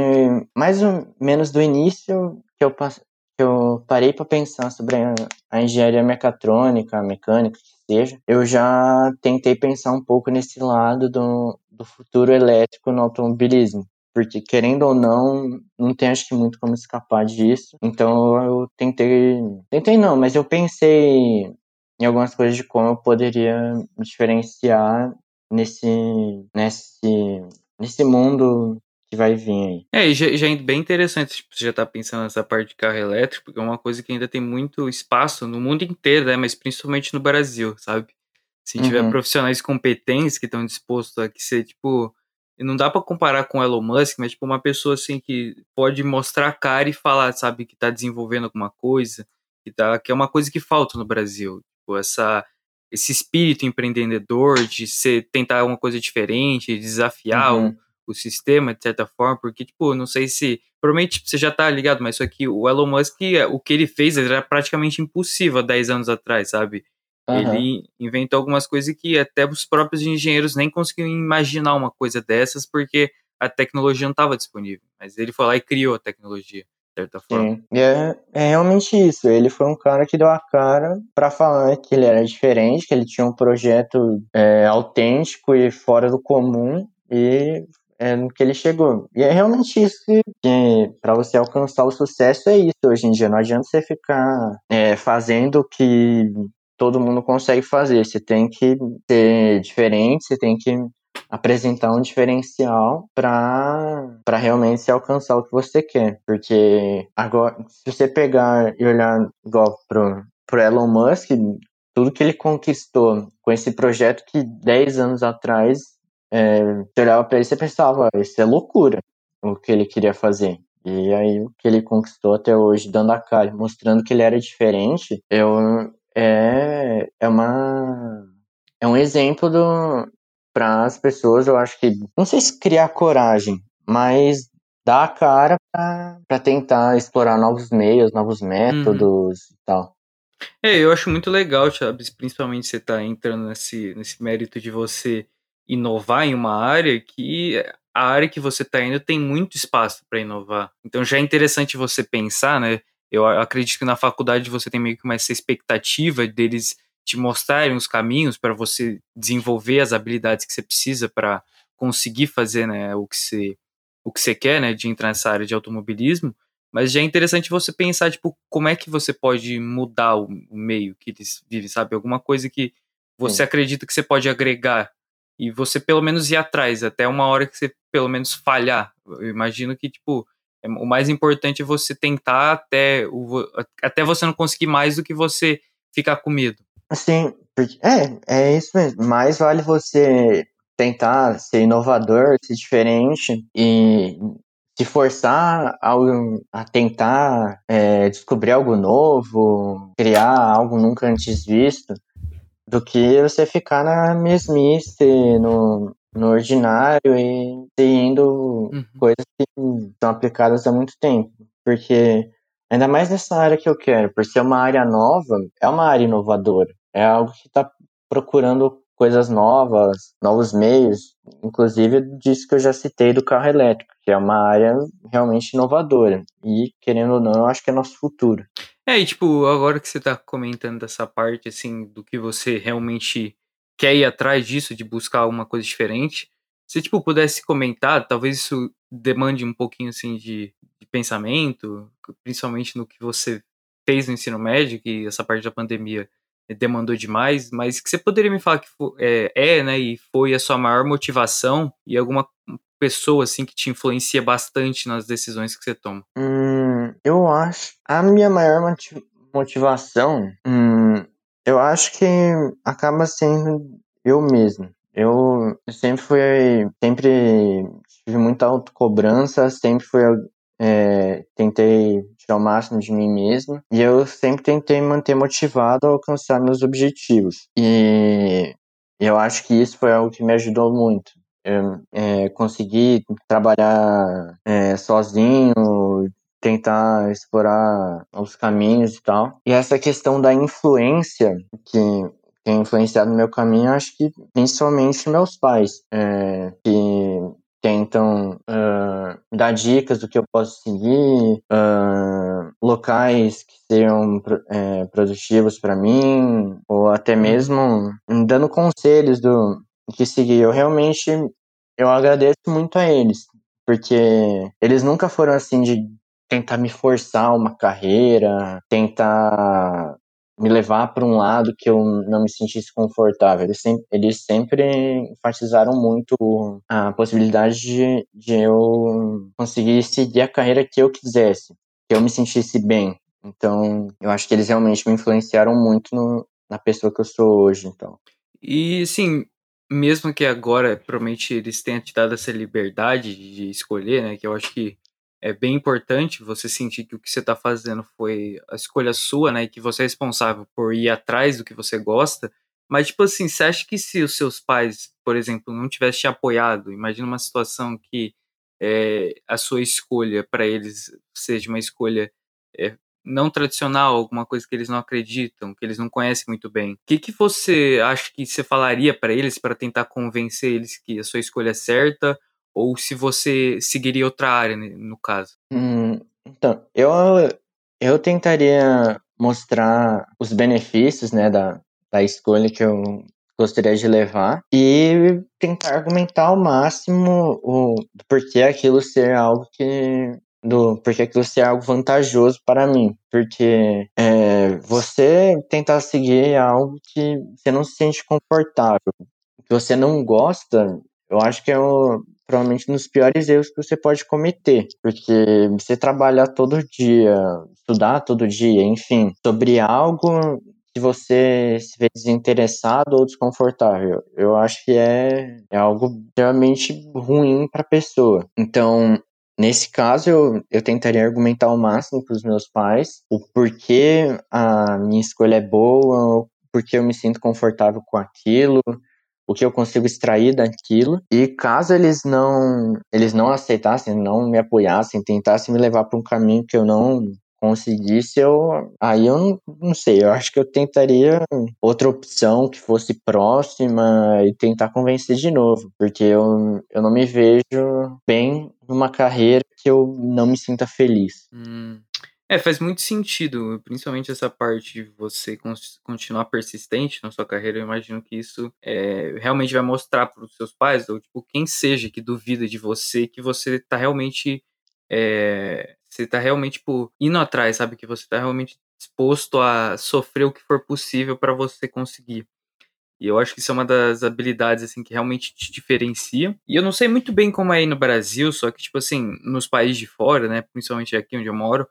mais ou menos do início que eu, que eu parei para pensar sobre a, a engenharia mecatrônica, mecânica, seja, eu já tentei pensar um pouco nesse lado do, do futuro elétrico no automobilismo. Porque, querendo ou não, não tem acho que muito como escapar disso. Então eu tentei. Tentei não, mas eu pensei em algumas coisas de como eu poderia me diferenciar nesse, nesse, nesse mundo que vai vir aí. É, e já, já é bem interessante, tipo, você já tá pensando nessa parte de carro elétrico, porque é uma coisa que ainda tem muito espaço no mundo inteiro, né? Mas principalmente no Brasil, sabe? Se tiver uhum. profissionais competentes que estão dispostos a que ser, tipo, não dá para comparar com o Elon Musk, mas tipo uma pessoa assim que pode mostrar a cara e falar, sabe, que tá desenvolvendo alguma coisa, que tá que é uma coisa que falta no Brasil, tipo, essa esse espírito empreendedor de ser tentar uma coisa diferente, de desafiar uhum. O, sistema de certa forma, porque tipo, não sei se provavelmente você já tá ligado, mas só que o Elon Musk, o que ele fez era praticamente impossível há 10 anos atrás, sabe? Uhum. Ele inventou algumas coisas que até os próprios engenheiros nem conseguiam imaginar uma coisa dessas, porque a tecnologia não estava disponível. Mas ele foi lá e criou a tecnologia, de certa forma. Sim. E é, é realmente isso. Ele foi um cara que deu a cara para falar que ele era diferente, que ele tinha um projeto é, autêntico e fora do comum. E é no que ele chegou. E é realmente isso que, para você alcançar o sucesso é isso hoje em dia. Não adianta você ficar é, fazendo o que todo mundo consegue fazer. Você tem que ser diferente, você tem que apresentar um diferencial para realmente se alcançar o que você quer. Porque agora, se você pegar e olhar igual pro, pro Elon Musk, tudo que ele conquistou com esse projeto que 10 anos atrás é, você olhava para ele e pensava, ah, isso é loucura o que ele queria fazer. E aí o que ele conquistou até hoje, dando a cara, mostrando que ele era diferente, eu, é, é uma é um exemplo para as pessoas, eu acho que não sei se criar coragem, mas dar a cara para tentar explorar novos meios, novos métodos uhum. e tal. É, eu acho muito legal, Chaves, principalmente você tá entrando nesse, nesse mérito de você inovar em uma área que a área que você está indo tem muito espaço para inovar. Então já é interessante você pensar, né? Eu acredito que na faculdade você tem meio que uma essa expectativa deles te mostrarem os caminhos para você desenvolver as habilidades que você precisa para conseguir fazer né, o, que você, o que você quer, né, de entrar nessa área de automobilismo. Mas já é interessante você pensar, tipo, como é que você pode mudar o, o meio que eles vivem, sabe? Alguma coisa que você Sim. acredita que você pode agregar e você pelo menos ir atrás, até uma hora que você pelo menos falhar. Eu imagino que, tipo, é, o mais importante é você tentar até, o, até você não conseguir mais do que você ficar com medo. Sim, é, é isso mesmo. Mais vale você tentar ser inovador, ser diferente e se forçar a, a tentar é, descobrir algo novo, criar algo nunca antes visto, do que você ficar na mesmice, no, no ordinário e seguindo uhum. coisas que são aplicadas há muito tempo. Porque, ainda mais nessa área que eu quero, por ser uma área nova, é uma área inovadora. É algo que está procurando coisas novas, novos meios, inclusive disso que eu já citei do carro elétrico, que é uma área realmente inovadora. E, querendo ou não, eu acho que é nosso futuro. É, e tipo, agora que você está comentando dessa parte, assim, do que você realmente quer ir atrás disso, de buscar alguma coisa diferente. Se, tipo, pudesse comentar, talvez isso demande um pouquinho, assim, de, de pensamento, principalmente no que você fez no ensino médio, que essa parte da pandemia demandou demais, mas que você poderia me falar que é, é, né, e foi a sua maior motivação e alguma pessoa, assim, que te influencia bastante nas decisões que você toma? Hum, eu acho, a minha maior motivação, hum, eu acho que acaba sendo eu mesmo. Eu sempre fui, sempre tive muita autocobrança, sempre fui, é, tentei tirar o máximo de mim mesmo e eu sempre tentei manter motivado a alcançar meus objetivos. E eu acho que isso foi algo que me ajudou muito. Eu, é, conseguir trabalhar é, sozinho, tentar explorar os caminhos e tal. E essa questão da influência que tem influenciado no meu caminho, acho que principalmente meus pais, é, que tentam uh, dar dicas do que eu posso seguir, uh, locais que sejam é, produtivos para mim, ou até mesmo dando conselhos do que seguir. Eu realmente eu agradeço muito a eles, porque eles nunca foram assim de tentar me forçar uma carreira, tentar me levar para um lado que eu não me sentisse confortável. Eles sempre, eles sempre enfatizaram muito a possibilidade de, de eu conseguir seguir a carreira que eu quisesse, que eu me sentisse bem. Então, eu acho que eles realmente me influenciaram muito no, na pessoa que eu sou hoje, então. E, assim, mesmo que agora, provavelmente, eles tenham te dado essa liberdade de escolher, né? Que eu acho que é bem importante você sentir que o que você está fazendo foi a escolha sua, né? E que você é responsável por ir atrás do que você gosta. Mas, tipo assim, você acha que se os seus pais, por exemplo, não tivessem te apoiado, imagina uma situação que é, a sua escolha para eles seja uma escolha é, não tradicional, alguma coisa que eles não acreditam, que eles não conhecem muito bem. O que, que você acha que você falaria para eles para tentar convencer eles que a sua escolha é certa? Ou se você seguiria outra área, no caso? Hum, então, eu, eu tentaria mostrar os benefícios né, da, da escolha que eu gostaria de levar e tentar argumentar ao máximo o porquê aquilo ser algo que do porque aquilo ser algo vantajoso para mim. Porque é, você tentar seguir algo que você não se sente confortável, que você não gosta, eu acho que é o, provavelmente dos piores erros que você pode cometer. Porque você trabalhar todo dia, estudar todo dia, enfim, sobre algo que você se vê desinteressado ou desconfortável. Eu acho que é, é algo realmente ruim para a pessoa. Então, Nesse caso, eu, eu tentaria argumentar ao máximo para os meus pais o porquê a minha escolha é boa, o porquê eu me sinto confortável com aquilo, o que eu consigo extrair daquilo. E caso eles não eles não aceitassem, não me apoiassem, tentassem me levar para um caminho que eu não conseguisse, eu aí eu não, não sei, eu acho que eu tentaria outra opção que fosse próxima e tentar convencer de novo, porque eu, eu não me vejo bem numa carreira que eu não me sinta feliz. Hum. É, faz muito sentido, principalmente essa parte de você continuar persistente na sua carreira. Eu imagino que isso é, realmente vai mostrar para os seus pais, ou tipo, quem seja que duvida de você, que você está realmente é, você tá realmente, tipo, indo atrás, sabe? Que você tá realmente disposto a sofrer o que for possível para você conseguir. E eu acho que isso é uma das habilidades, assim, que realmente te diferencia. E eu não sei muito bem como é aí no Brasil, só que, tipo assim, nos países de fora, né, principalmente aqui onde eu moro,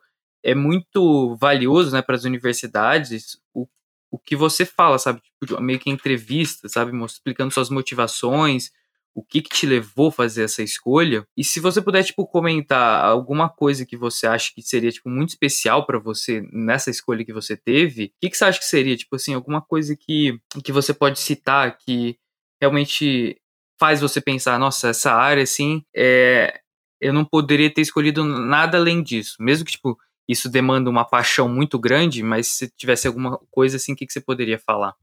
é muito valioso, né, para as universidades o, o que você fala, sabe? Tipo, meio que entrevista, sabe? Explicando suas motivações, o que, que te levou a fazer essa escolha. E se você puder, tipo, comentar alguma coisa que você acha que seria, tipo, muito especial para você nessa escolha que você teve, o que, que você acha que seria, tipo assim, alguma coisa que, que você pode citar que realmente faz você pensar, nossa, essa área, assim, é, eu não poderia ter escolhido nada além disso. Mesmo que, tipo, isso demanda uma paixão muito grande, mas se tivesse alguma coisa assim, o que, que você poderia falar?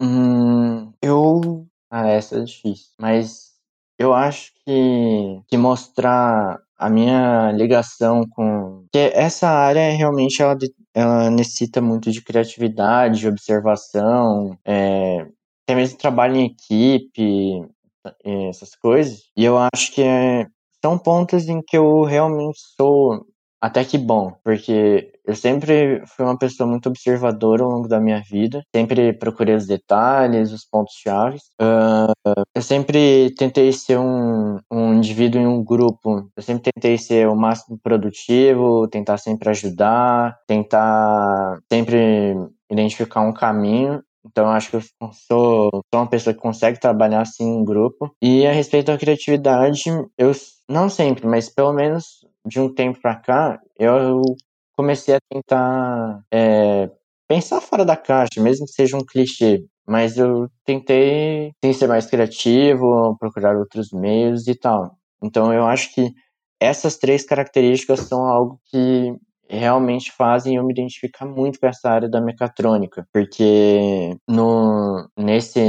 Hum, eu. Ah, essa é difícil. Mas eu acho que, que mostrar a minha ligação com. que essa área realmente ela, ela necessita muito de criatividade, de observação, é, até mesmo trabalho em equipe, essas coisas. E eu acho que é, são pontos em que eu realmente sou até que bom, porque eu sempre fui uma pessoa muito observadora ao longo da minha vida, sempre procurei os detalhes, os pontos-chave. Uh, eu sempre tentei ser um, um indivíduo em um grupo, eu sempre tentei ser o máximo produtivo, tentar sempre ajudar, tentar sempre identificar um caminho. Então, acho que eu sou, sou uma pessoa que consegue trabalhar assim em grupo. E a respeito da criatividade, eu não sempre, mas pelo menos de um tempo para cá, eu comecei a tentar é, pensar fora da caixa, mesmo que seja um clichê. Mas eu tentei, tentei ser mais criativo, procurar outros meios e tal. Então eu acho que essas três características são algo que realmente fazem eu me identificar muito com essa área da mecatrônica, porque no, nesse,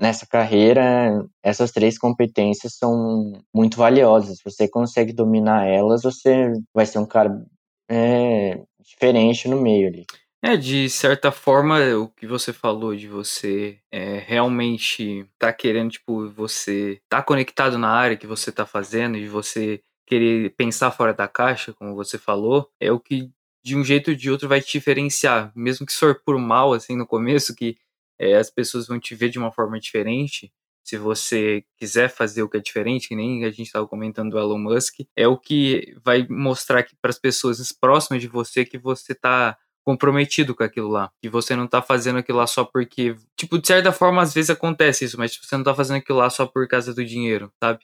nessa carreira, essas três competências são muito valiosas. Você consegue dominar elas, você vai ser um cara é, diferente no meio ali. É, de certa forma, o que você falou de você é, realmente tá querendo, tipo, você tá conectado na área que você tá fazendo e você querer pensar fora da caixa, como você falou, é o que de um jeito ou de outro vai te diferenciar, mesmo que for por mal assim no começo, que é, as pessoas vão te ver de uma forma diferente. Se você quiser fazer o que é diferente, que nem a gente estava comentando do Elon Musk, é o que vai mostrar para as pessoas próximas de você que você está comprometido com aquilo lá. E você não tá fazendo aquilo lá só porque. Tipo, de certa forma, às vezes acontece isso, mas você não tá fazendo aquilo lá só por causa do dinheiro, sabe?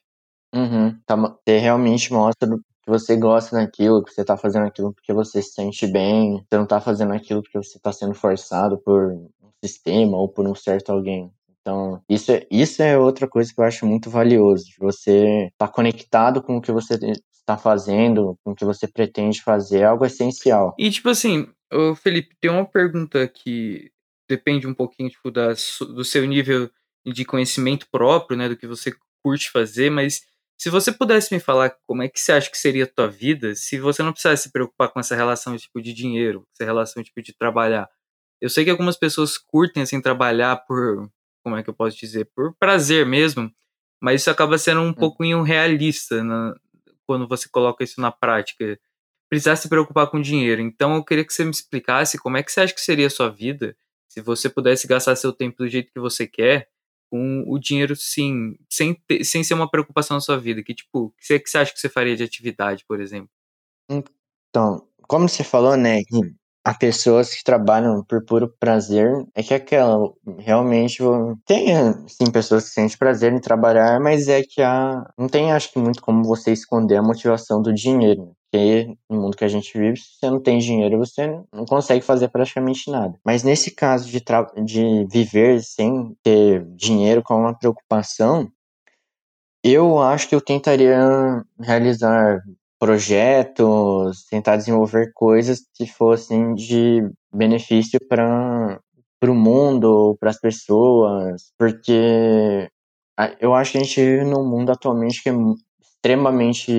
Uhum. Tá, você realmente mostra que você gosta daquilo, que você tá fazendo aquilo porque você se sente bem, você não tá fazendo aquilo porque você tá sendo forçado por um sistema ou por um certo alguém. Então, isso é, isso é outra coisa que eu acho muito valioso, de você estar tá conectado com o que você está fazendo, com o que você pretende fazer, é algo essencial. E, tipo assim, Felipe, tem uma pergunta que depende um pouquinho tipo, da, do seu nível de conhecimento próprio, né, do que você curte fazer, mas se você pudesse me falar como é que você acha que seria a tua vida se você não precisasse se preocupar com essa relação tipo de dinheiro, essa relação tipo de trabalhar. Eu sei que algumas pessoas curtem assim trabalhar por, como é que eu posso dizer, por prazer mesmo, mas isso acaba sendo um hum. pouquinho realista na, quando você coloca isso na prática. Precisar se preocupar com dinheiro. Então eu queria que você me explicasse como é que você acha que seria a sua vida se você pudesse gastar seu tempo do jeito que você quer com o dinheiro, sim, sem, ter, sem ser uma preocupação na sua vida? Que tipo, o que você acha que você faria de atividade, por exemplo? Então, como você falou, né, há pessoas que trabalham por puro prazer, é que aquela realmente tem sim pessoas que sentem prazer em trabalhar, mas é que há, não tem acho que muito como você esconder a motivação do dinheiro. No mundo que a gente vive, se você não tem dinheiro, você não consegue fazer praticamente nada. Mas nesse caso de, de viver sem ter dinheiro como uma preocupação, eu acho que eu tentaria realizar projetos, tentar desenvolver coisas que fossem de benefício para o mundo, para as pessoas, porque eu acho que a gente vive num mundo atualmente que é extremamente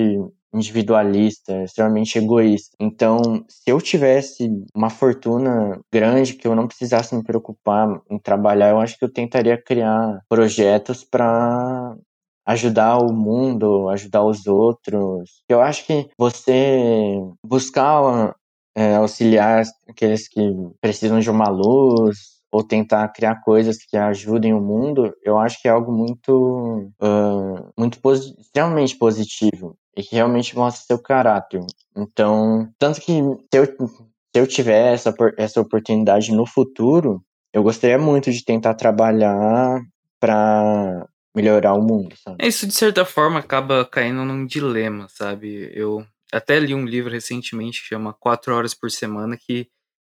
individualista, extremamente egoísta. Então, se eu tivesse uma fortuna grande que eu não precisasse me preocupar em trabalhar, eu acho que eu tentaria criar projetos para ajudar o mundo, ajudar os outros. Eu acho que você buscar é, auxiliar aqueles que precisam de uma luz ou tentar criar coisas que ajudem o mundo, eu acho que é algo muito, uh, muito posi extremamente positivo e que realmente mostra seu caráter. Então, tanto que se eu, se eu tiver essa, essa oportunidade no futuro, eu gostaria muito de tentar trabalhar para melhorar o mundo, sabe? É, isso, de certa forma, acaba caindo num dilema, sabe? Eu até li um livro recentemente que chama Quatro Horas por Semana, que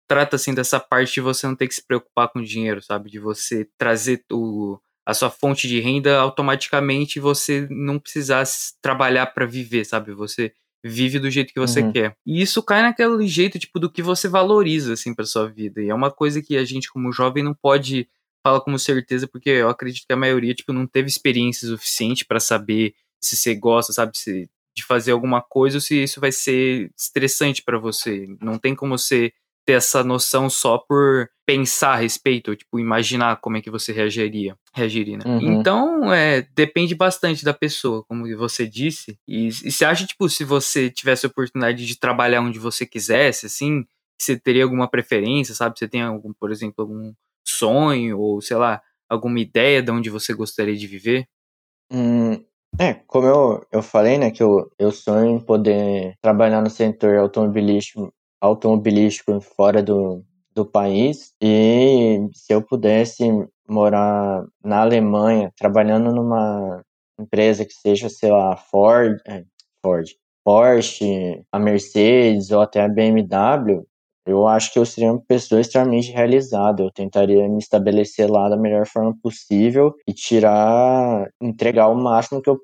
trata, assim, dessa parte de você não ter que se preocupar com dinheiro, sabe? De você trazer o, a sua fonte de renda automaticamente você não precisar trabalhar para viver, sabe? Você vive do jeito que você uhum. quer. E isso cai naquele jeito, tipo, do que você valoriza, assim, pra sua vida. E é uma coisa que a gente, como jovem, não pode fala com certeza, porque eu acredito que a maioria, tipo, não teve experiência suficiente para saber se você gosta, sabe, se, de fazer alguma coisa ou se isso vai ser estressante para você. Não tem como você ter essa noção só por pensar a respeito, ou, tipo, imaginar como é que você reagiria, reagiria, né? Uhum. Então, é, depende bastante da pessoa, como você disse. E, e você acha, tipo, se você tivesse a oportunidade de trabalhar onde você quisesse, assim, você teria alguma preferência, sabe? Você tem algum, por exemplo, algum sonho ou, sei lá, alguma ideia de onde você gostaria de viver? Hum, é, como eu, eu falei, né, que eu, eu sonho em poder trabalhar no setor automobilístico, automobilístico fora do, do país e se eu pudesse morar na Alemanha, trabalhando numa empresa que seja, sei lá, Ford, é, Ford, Porsche, a Mercedes ou até a BMW, eu acho que eu seria uma pessoa extremamente realizada. Eu tentaria me estabelecer lá da melhor forma possível e tirar, entregar o máximo que eu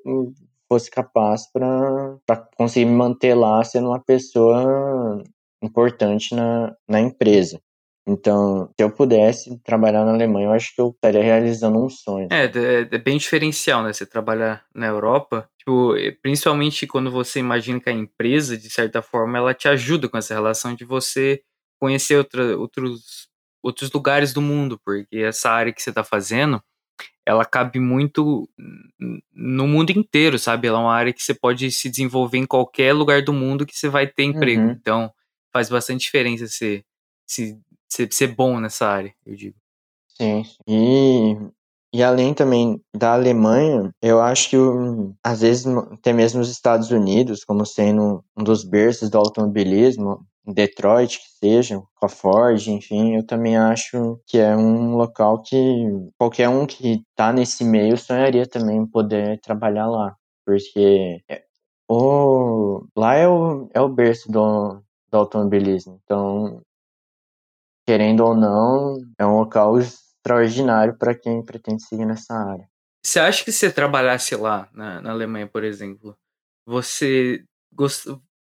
fosse capaz para conseguir me manter lá sendo uma pessoa importante na, na empresa. Então, se eu pudesse trabalhar na Alemanha, eu acho que eu estaria realizando um sonho. É, é, bem diferencial, né? Você trabalhar na Europa, tipo, principalmente quando você imagina que a empresa, de certa forma, ela te ajuda com essa relação de você conhecer outra, outros, outros lugares do mundo, porque essa área que você está fazendo, ela cabe muito no mundo inteiro, sabe? Ela é uma área que você pode se desenvolver em qualquer lugar do mundo que você vai ter emprego. Uhum. Então, faz bastante diferença ser, ser, ser, ser bom nessa área, eu digo. Sim. E e além também da Alemanha, eu acho que às vezes até mesmo os Estados Unidos, como sendo um dos berços do automobilismo, Detroit, que seja, com a Ford, enfim, eu também acho que é um local que qualquer um que tá nesse meio sonharia também poder trabalhar lá, porque é, o, lá é o, é o berço do, do automobilismo, então, querendo ou não, é um local extraordinário para quem pretende seguir nessa área. Você acha que se você trabalhasse lá na, na Alemanha, por exemplo, você gost...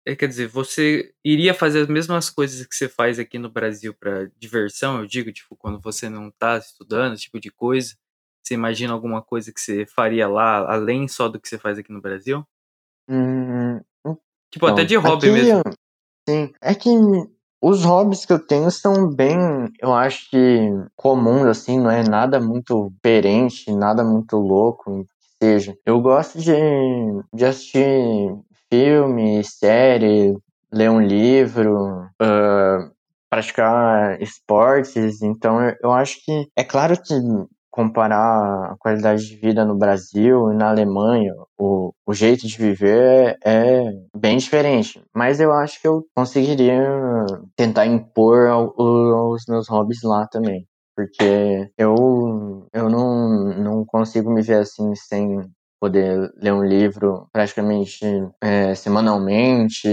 É, quer dizer, você iria fazer as mesmas coisas que você faz aqui no Brasil para diversão, eu digo, tipo, quando você não tá estudando, esse tipo de coisa? Você imagina alguma coisa que você faria lá, além só do que você faz aqui no Brasil? Hum, tipo, até de hobby aqui, mesmo. Sim, é que os hobbies que eu tenho são bem, eu acho que comuns, assim, não é nada muito diferente, nada muito louco, seja. Eu gosto de, de assistir filme, série, ler um livro, uh, praticar esportes. Então, eu acho que é claro que comparar a qualidade de vida no Brasil e na Alemanha, o, o jeito de viver é, é bem diferente. Mas eu acho que eu conseguiria tentar impor os meus hobbies lá também. Porque eu, eu não, não consigo me ver assim sem poder ler um livro praticamente é, semanalmente,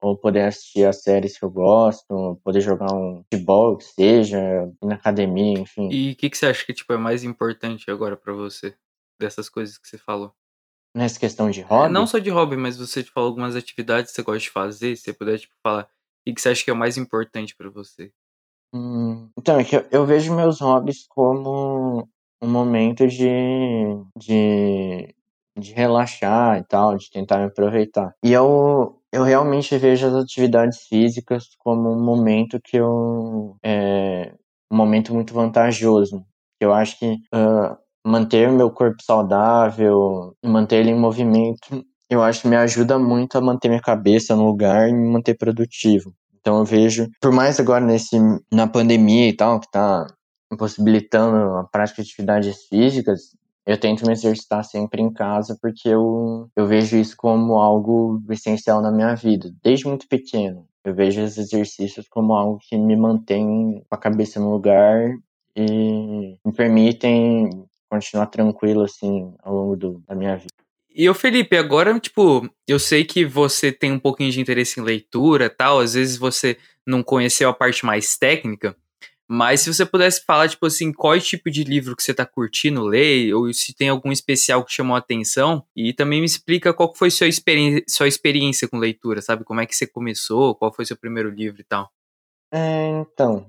ou poder assistir as séries que eu gosto, poder jogar um futebol que seja, ir na academia, enfim. E o que, que você acha que tipo, é mais importante agora para você, dessas coisas que você falou? Nessa questão de É, hobby? não só de hobby, mas você tipo, falou algumas atividades que você gosta de fazer, se você puder tipo, falar o que, que você acha que é o mais importante para você. Hum, então, é que eu, eu vejo meus hobbies como um momento de, de, de relaxar e tal, de tentar me aproveitar. E eu, eu realmente vejo as atividades físicas como um momento que eu. É, um momento muito vantajoso. Eu acho que uh, manter o meu corpo saudável, manter ele em movimento, eu acho que me ajuda muito a manter minha cabeça no lugar e me manter produtivo. Então eu vejo, por mais agora nesse na pandemia e tal, que tá impossibilitando a prática de atividades físicas, eu tento me exercitar sempre em casa porque eu, eu vejo isso como algo essencial na minha vida, desde muito pequeno. Eu vejo os exercícios como algo que me mantém com a cabeça no lugar e me permitem continuar tranquilo assim ao longo do, da minha vida. E o Felipe, agora, tipo, eu sei que você tem um pouquinho de interesse em leitura tal, às vezes você não conheceu a parte mais técnica, mas se você pudesse falar, tipo assim, qual é tipo de livro que você tá curtindo ler, ou se tem algum especial que chamou a atenção, e também me explica qual foi sua, experi sua experiência com leitura, sabe? Como é que você começou, qual foi seu primeiro livro e tal. É, então,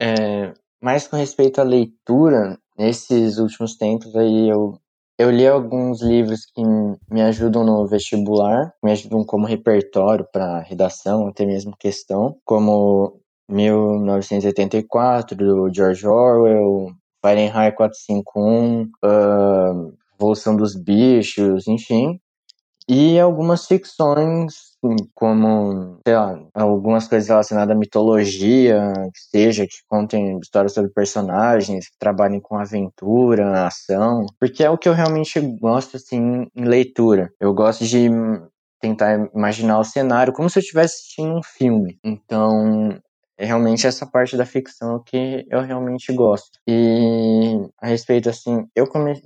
é, mais com respeito à leitura, nesses últimos tempos aí eu, eu li alguns livros que me ajudam no vestibular, me ajudam como repertório para redação, até mesmo questão, como 1984, do George Orwell, Fahrenheit 451, uh, Evolução dos Bichos, enfim. E algumas ficções, como, sei lá, algumas coisas relacionadas à mitologia, que seja, que contem histórias sobre personagens, que trabalhem com aventura, ação, porque é o que eu realmente gosto, assim, em leitura. Eu gosto de tentar imaginar o cenário como se eu estivesse assistindo um filme. Então, é realmente essa parte da ficção que eu realmente gosto. E a respeito, assim, eu comecei.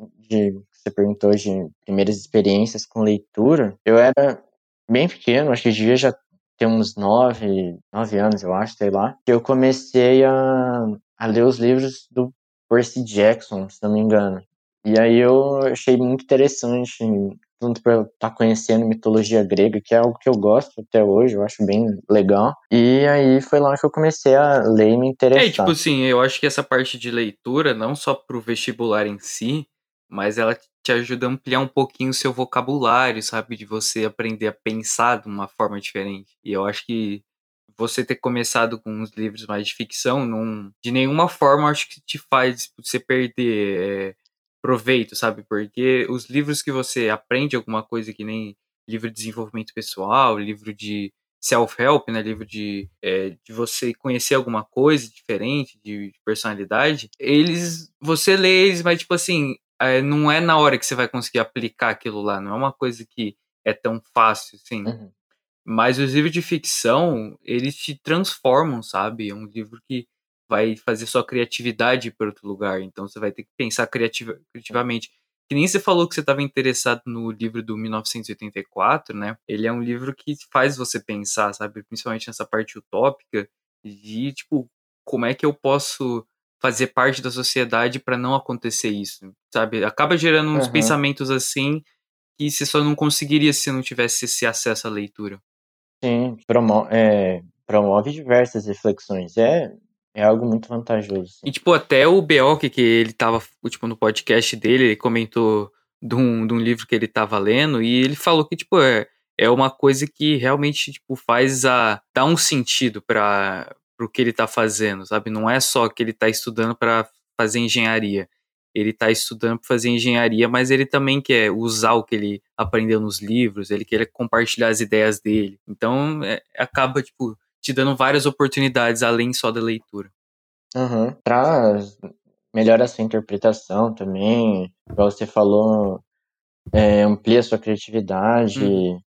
Você perguntou de primeiras experiências com leitura. Eu era bem pequeno, acho que devia já ter uns nove, nove anos, eu acho, sei lá. Eu comecei a, a ler os livros do Percy Jackson, se não me engano. E aí eu achei muito interessante tanto para estar tá conhecendo mitologia grega, que é algo que eu gosto até hoje, eu acho bem legal. E aí foi lá que eu comecei a ler e me interessar. É, tipo assim, eu acho que essa parte de leitura, não só pro vestibular em si, mas ela te ajuda a ampliar um pouquinho o seu vocabulário, sabe? De você aprender a pensar de uma forma diferente. E eu acho que você ter começado com uns livros mais de ficção, não, de nenhuma forma acho que te faz você perder é, proveito, sabe? Porque os livros que você aprende alguma coisa que nem livro de desenvolvimento pessoal, livro de self-help, né? Livro de, é, de você conhecer alguma coisa diferente, de, de, personalidade, eles. Você lê eles, mas tipo assim, é, não é na hora que você vai conseguir aplicar aquilo lá, não é uma coisa que é tão fácil, assim. Uhum. Mas os livros de ficção, eles te transformam, sabe? É um livro que vai fazer sua criatividade para outro lugar. Então você vai ter que pensar criativa, criativamente. Que nem você falou que você estava interessado no livro do 1984, né? Ele é um livro que faz você pensar, sabe? Principalmente nessa parte utópica de, tipo, como é que eu posso fazer parte da sociedade para não acontecer isso, sabe? Acaba gerando uns uhum. pensamentos assim que você só não conseguiria se não tivesse esse acesso à leitura. Sim, promove, é, promove diversas reflexões. É, é algo muito vantajoso. E, tipo, até o BO, que, ele tava, tipo, no podcast dele, ele comentou de um, de um livro que ele tava lendo, e ele falou que, tipo, é, é uma coisa que realmente, tipo, faz a... dá um sentido para o que ele tá fazendo, sabe? Não é só que ele tá estudando para fazer engenharia ele está estudando para fazer engenharia, mas ele também quer usar o que ele aprendeu nos livros, ele quer compartilhar as ideias dele. Então, é, acaba, tipo, te dando várias oportunidades além só da leitura. Uhum. Traz, melhora a sua interpretação também, igual você falou, é, amplia a sua criatividade, uhum.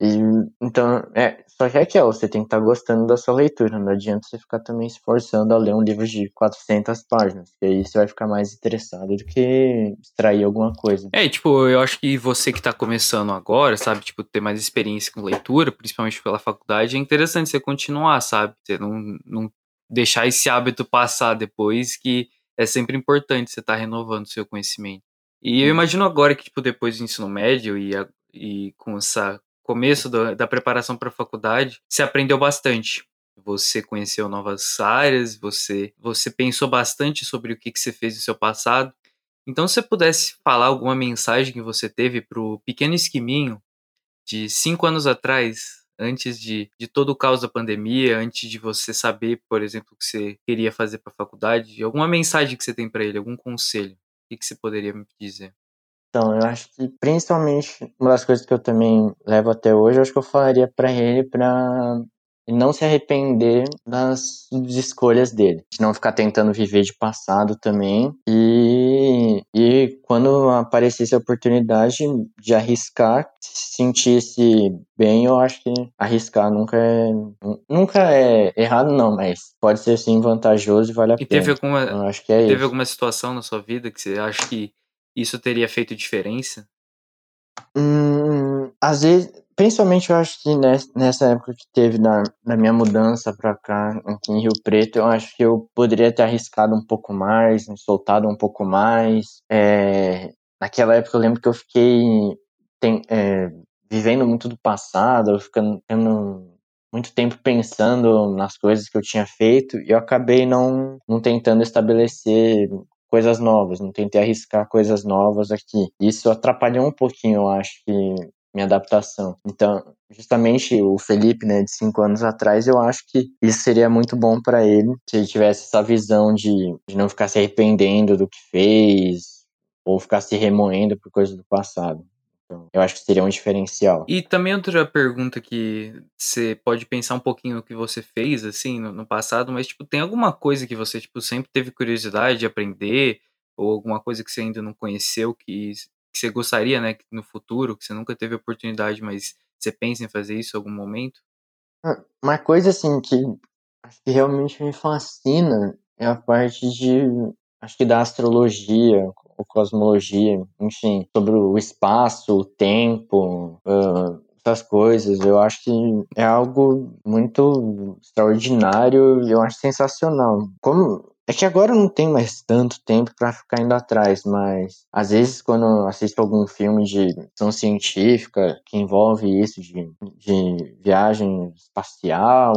E, então, é, só que é que você tem que estar tá gostando da sua leitura, não adianta você ficar também se forçando a ler um livro de 400 páginas, que aí você vai ficar mais interessado do que extrair alguma coisa. É, tipo, eu acho que você que está começando agora, sabe, tipo, ter mais experiência com leitura, principalmente pela faculdade, é interessante você continuar, sabe, você não, não deixar esse hábito passar depois, que é sempre importante você estar tá renovando o seu conhecimento. E eu imagino agora que, tipo, depois do ensino médio e, a, e com essa começo do, da preparação para a faculdade, você aprendeu bastante. Você conheceu novas áreas, você, você pensou bastante sobre o que, que você fez no seu passado. Então, se você pudesse falar alguma mensagem que você teve para o pequeno esquiminho de cinco anos atrás, antes de, de todo o caos da pandemia, antes de você saber, por exemplo, o que você queria fazer para a faculdade, alguma mensagem que você tem para ele, algum conselho, o que, que você poderia me dizer? Então, eu acho que principalmente uma das coisas que eu também levo até hoje, eu acho que eu falaria para ele para não se arrepender das, escolhas dele, de não ficar tentando viver de passado também e, e quando aparecesse a oportunidade de arriscar, se sentisse bem, eu acho que arriscar nunca é nunca é errado não, mas pode ser sim vantajoso e vale a e pena. Teve alguma, eu acho que é teve isso. alguma situação na sua vida que você acha que isso teria feito diferença? Hum, às vezes, principalmente eu acho que nessa época que teve na, na minha mudança pra cá, aqui em Rio Preto, eu acho que eu poderia ter arriscado um pouco mais, me soltado um pouco mais. É, naquela época eu lembro que eu fiquei tem, é, vivendo muito do passado, ficando tendo muito tempo pensando nas coisas que eu tinha feito e eu acabei não, não tentando estabelecer coisas novas, não tentei arriscar coisas novas aqui. Isso atrapalhou um pouquinho, eu acho que minha adaptação. Então, justamente o Felipe, né, de cinco anos atrás, eu acho que isso seria muito bom para ele se ele tivesse essa visão de, de não ficar se arrependendo do que fez ou ficar se remoendo por coisas do passado. Então, eu acho que seria um diferencial. E também outra pergunta que você pode pensar um pouquinho no que você fez, assim, no, no, passado, mas, tipo, tem alguma coisa que você, tipo, sempre teve curiosidade de aprender, ou alguma coisa que você ainda não conheceu, que, que você gostaria, né, no futuro, que você nunca teve oportunidade, mas você pensa em fazer isso em algum momento? Ah, uma coisa, assim, que acho que realmente me fascina é a parte de, acho que da astrologia, cosmologia, enfim, sobre o espaço, o tempo, uh, essas coisas. Eu acho que é algo muito extraordinário e eu acho sensacional. Como é que agora não tenho mais tanto tempo para ficar indo atrás, mas às vezes quando eu assisto algum filme de ficção científica que envolve isso, de, de viagem espacial,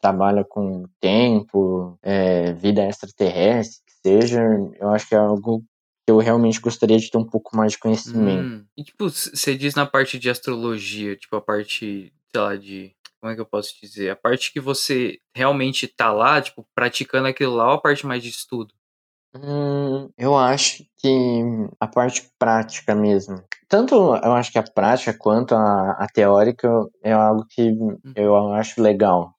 trabalha com tempo, é, vida extraterrestre, que seja, eu acho que é algo eu realmente gostaria de ter um pouco mais de conhecimento. Hum. E tipo, você diz na parte de astrologia, tipo a parte, sei lá, de como é que eu posso dizer? A parte que você realmente tá lá, tipo, praticando aquilo lá ou a parte mais de estudo? Hum, eu acho que a parte prática mesmo. Tanto eu acho que a prática quanto a, a teórica é algo que hum. eu acho legal.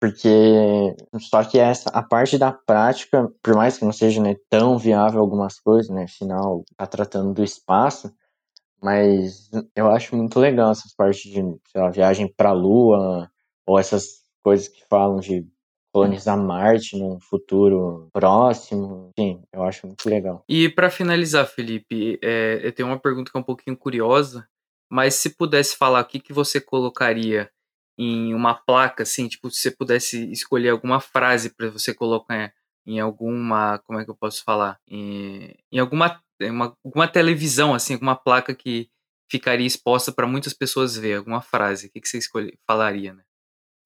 Porque só que essa a parte da prática, por mais que não seja né, tão viável algumas coisas, né, afinal tá tratando do espaço, Mas eu acho muito legal essas partes de, sei lá, viagem Lua, ou essas coisas que falam de colonizar Marte num futuro próximo. Enfim, eu acho muito legal. E para finalizar, Felipe, é, eu tenho uma pergunta que é um pouquinho curiosa, mas se pudesse falar o que, que você colocaria em uma placa, assim, tipo, se você pudesse escolher alguma frase para você colocar em alguma, como é que eu posso falar? Em, em alguma, uma, alguma televisão, assim, alguma placa que ficaria exposta para muitas pessoas ver, alguma frase, o que, que você escolher, falaria, né?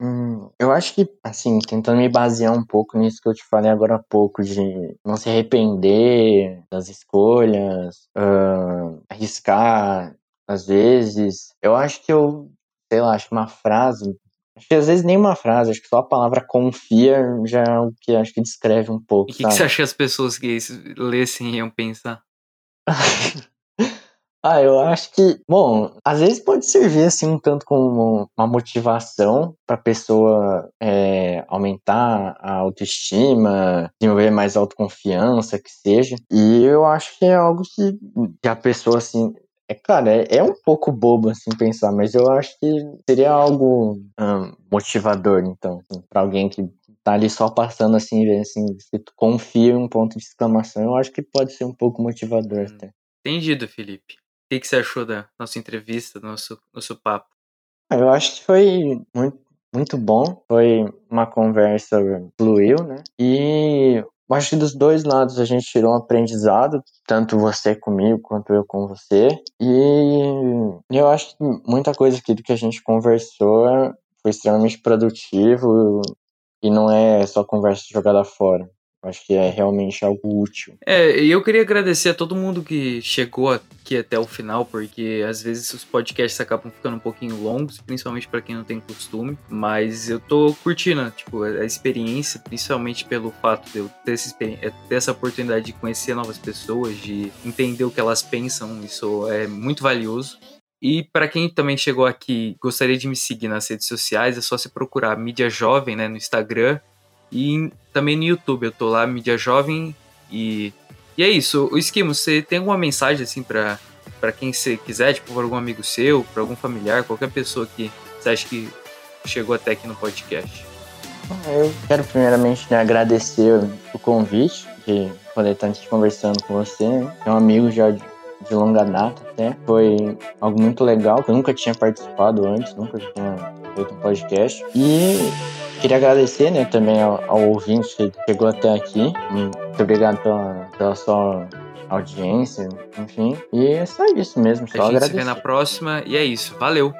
Hum, eu acho que, assim, tentando me basear um pouco nisso que eu te falei agora há pouco, de não se arrepender das escolhas, uh, arriscar às vezes, eu acho que eu, sei lá, acho que uma frase, acho que às vezes nem uma frase, acho que só a palavra confia já é o que acho que descreve um pouco. E o que, que, você acha que as pessoas que lessem iam pensar? Ah, eu acho que, bom, às vezes pode servir assim um tanto como uma motivação para a pessoa é, aumentar a autoestima, desenvolver mais autoconfiança, que seja. E eu acho que é algo que, que a pessoa assim é, cara, é, é, um pouco bobo assim pensar, mas eu acho que seria algo um, motivador, então, assim, para alguém que tá ali só passando assim, assim, se tu confia em um ponto de exclamação, eu acho que pode ser um pouco motivador hum, até. Entendido, Felipe. O que, que você achou da nossa entrevista, do nosso, nosso papo? Ah, eu acho que foi muito, muito bom. Foi uma conversa fluiu, né? E que dos dois lados a gente tirou um aprendizado, tanto você comigo quanto eu com você. E eu acho que muita coisa aqui do que a gente conversou foi extremamente produtivo e não é só conversa jogada fora. Acho que é realmente algo útil. É, e eu queria agradecer a todo mundo que chegou aqui até o final, porque às vezes os podcasts acabam ficando um pouquinho longos, principalmente para quem não tem costume. Mas eu tô curtindo, tipo, a experiência, principalmente pelo fato de eu ter essa, é, ter essa oportunidade de conhecer novas pessoas, de entender o que elas pensam. Isso é muito valioso. E para quem também chegou aqui, gostaria de me seguir nas redes sociais, é só se procurar Mídia Jovem, né, no Instagram e também no YouTube, eu tô lá, mídia jovem. E, e é isso. O Esquimo, você tem alguma mensagem assim para para quem você quiser, tipo, para algum amigo seu, para algum familiar, qualquer pessoa que você acha que chegou até aqui no podcast? Ah, eu quero primeiramente né, agradecer o convite de poder estar aqui conversando com você. É um amigo já de, de longa data até. Foi algo muito legal, que eu nunca tinha participado antes, nunca tinha feito um podcast. E Queria agradecer né, também ao, ao ouvinte que chegou até aqui. Muito obrigado pela, pela sua audiência, enfim. E é só isso mesmo, só a gente agradecer. se vê na próxima e é isso. Valeu!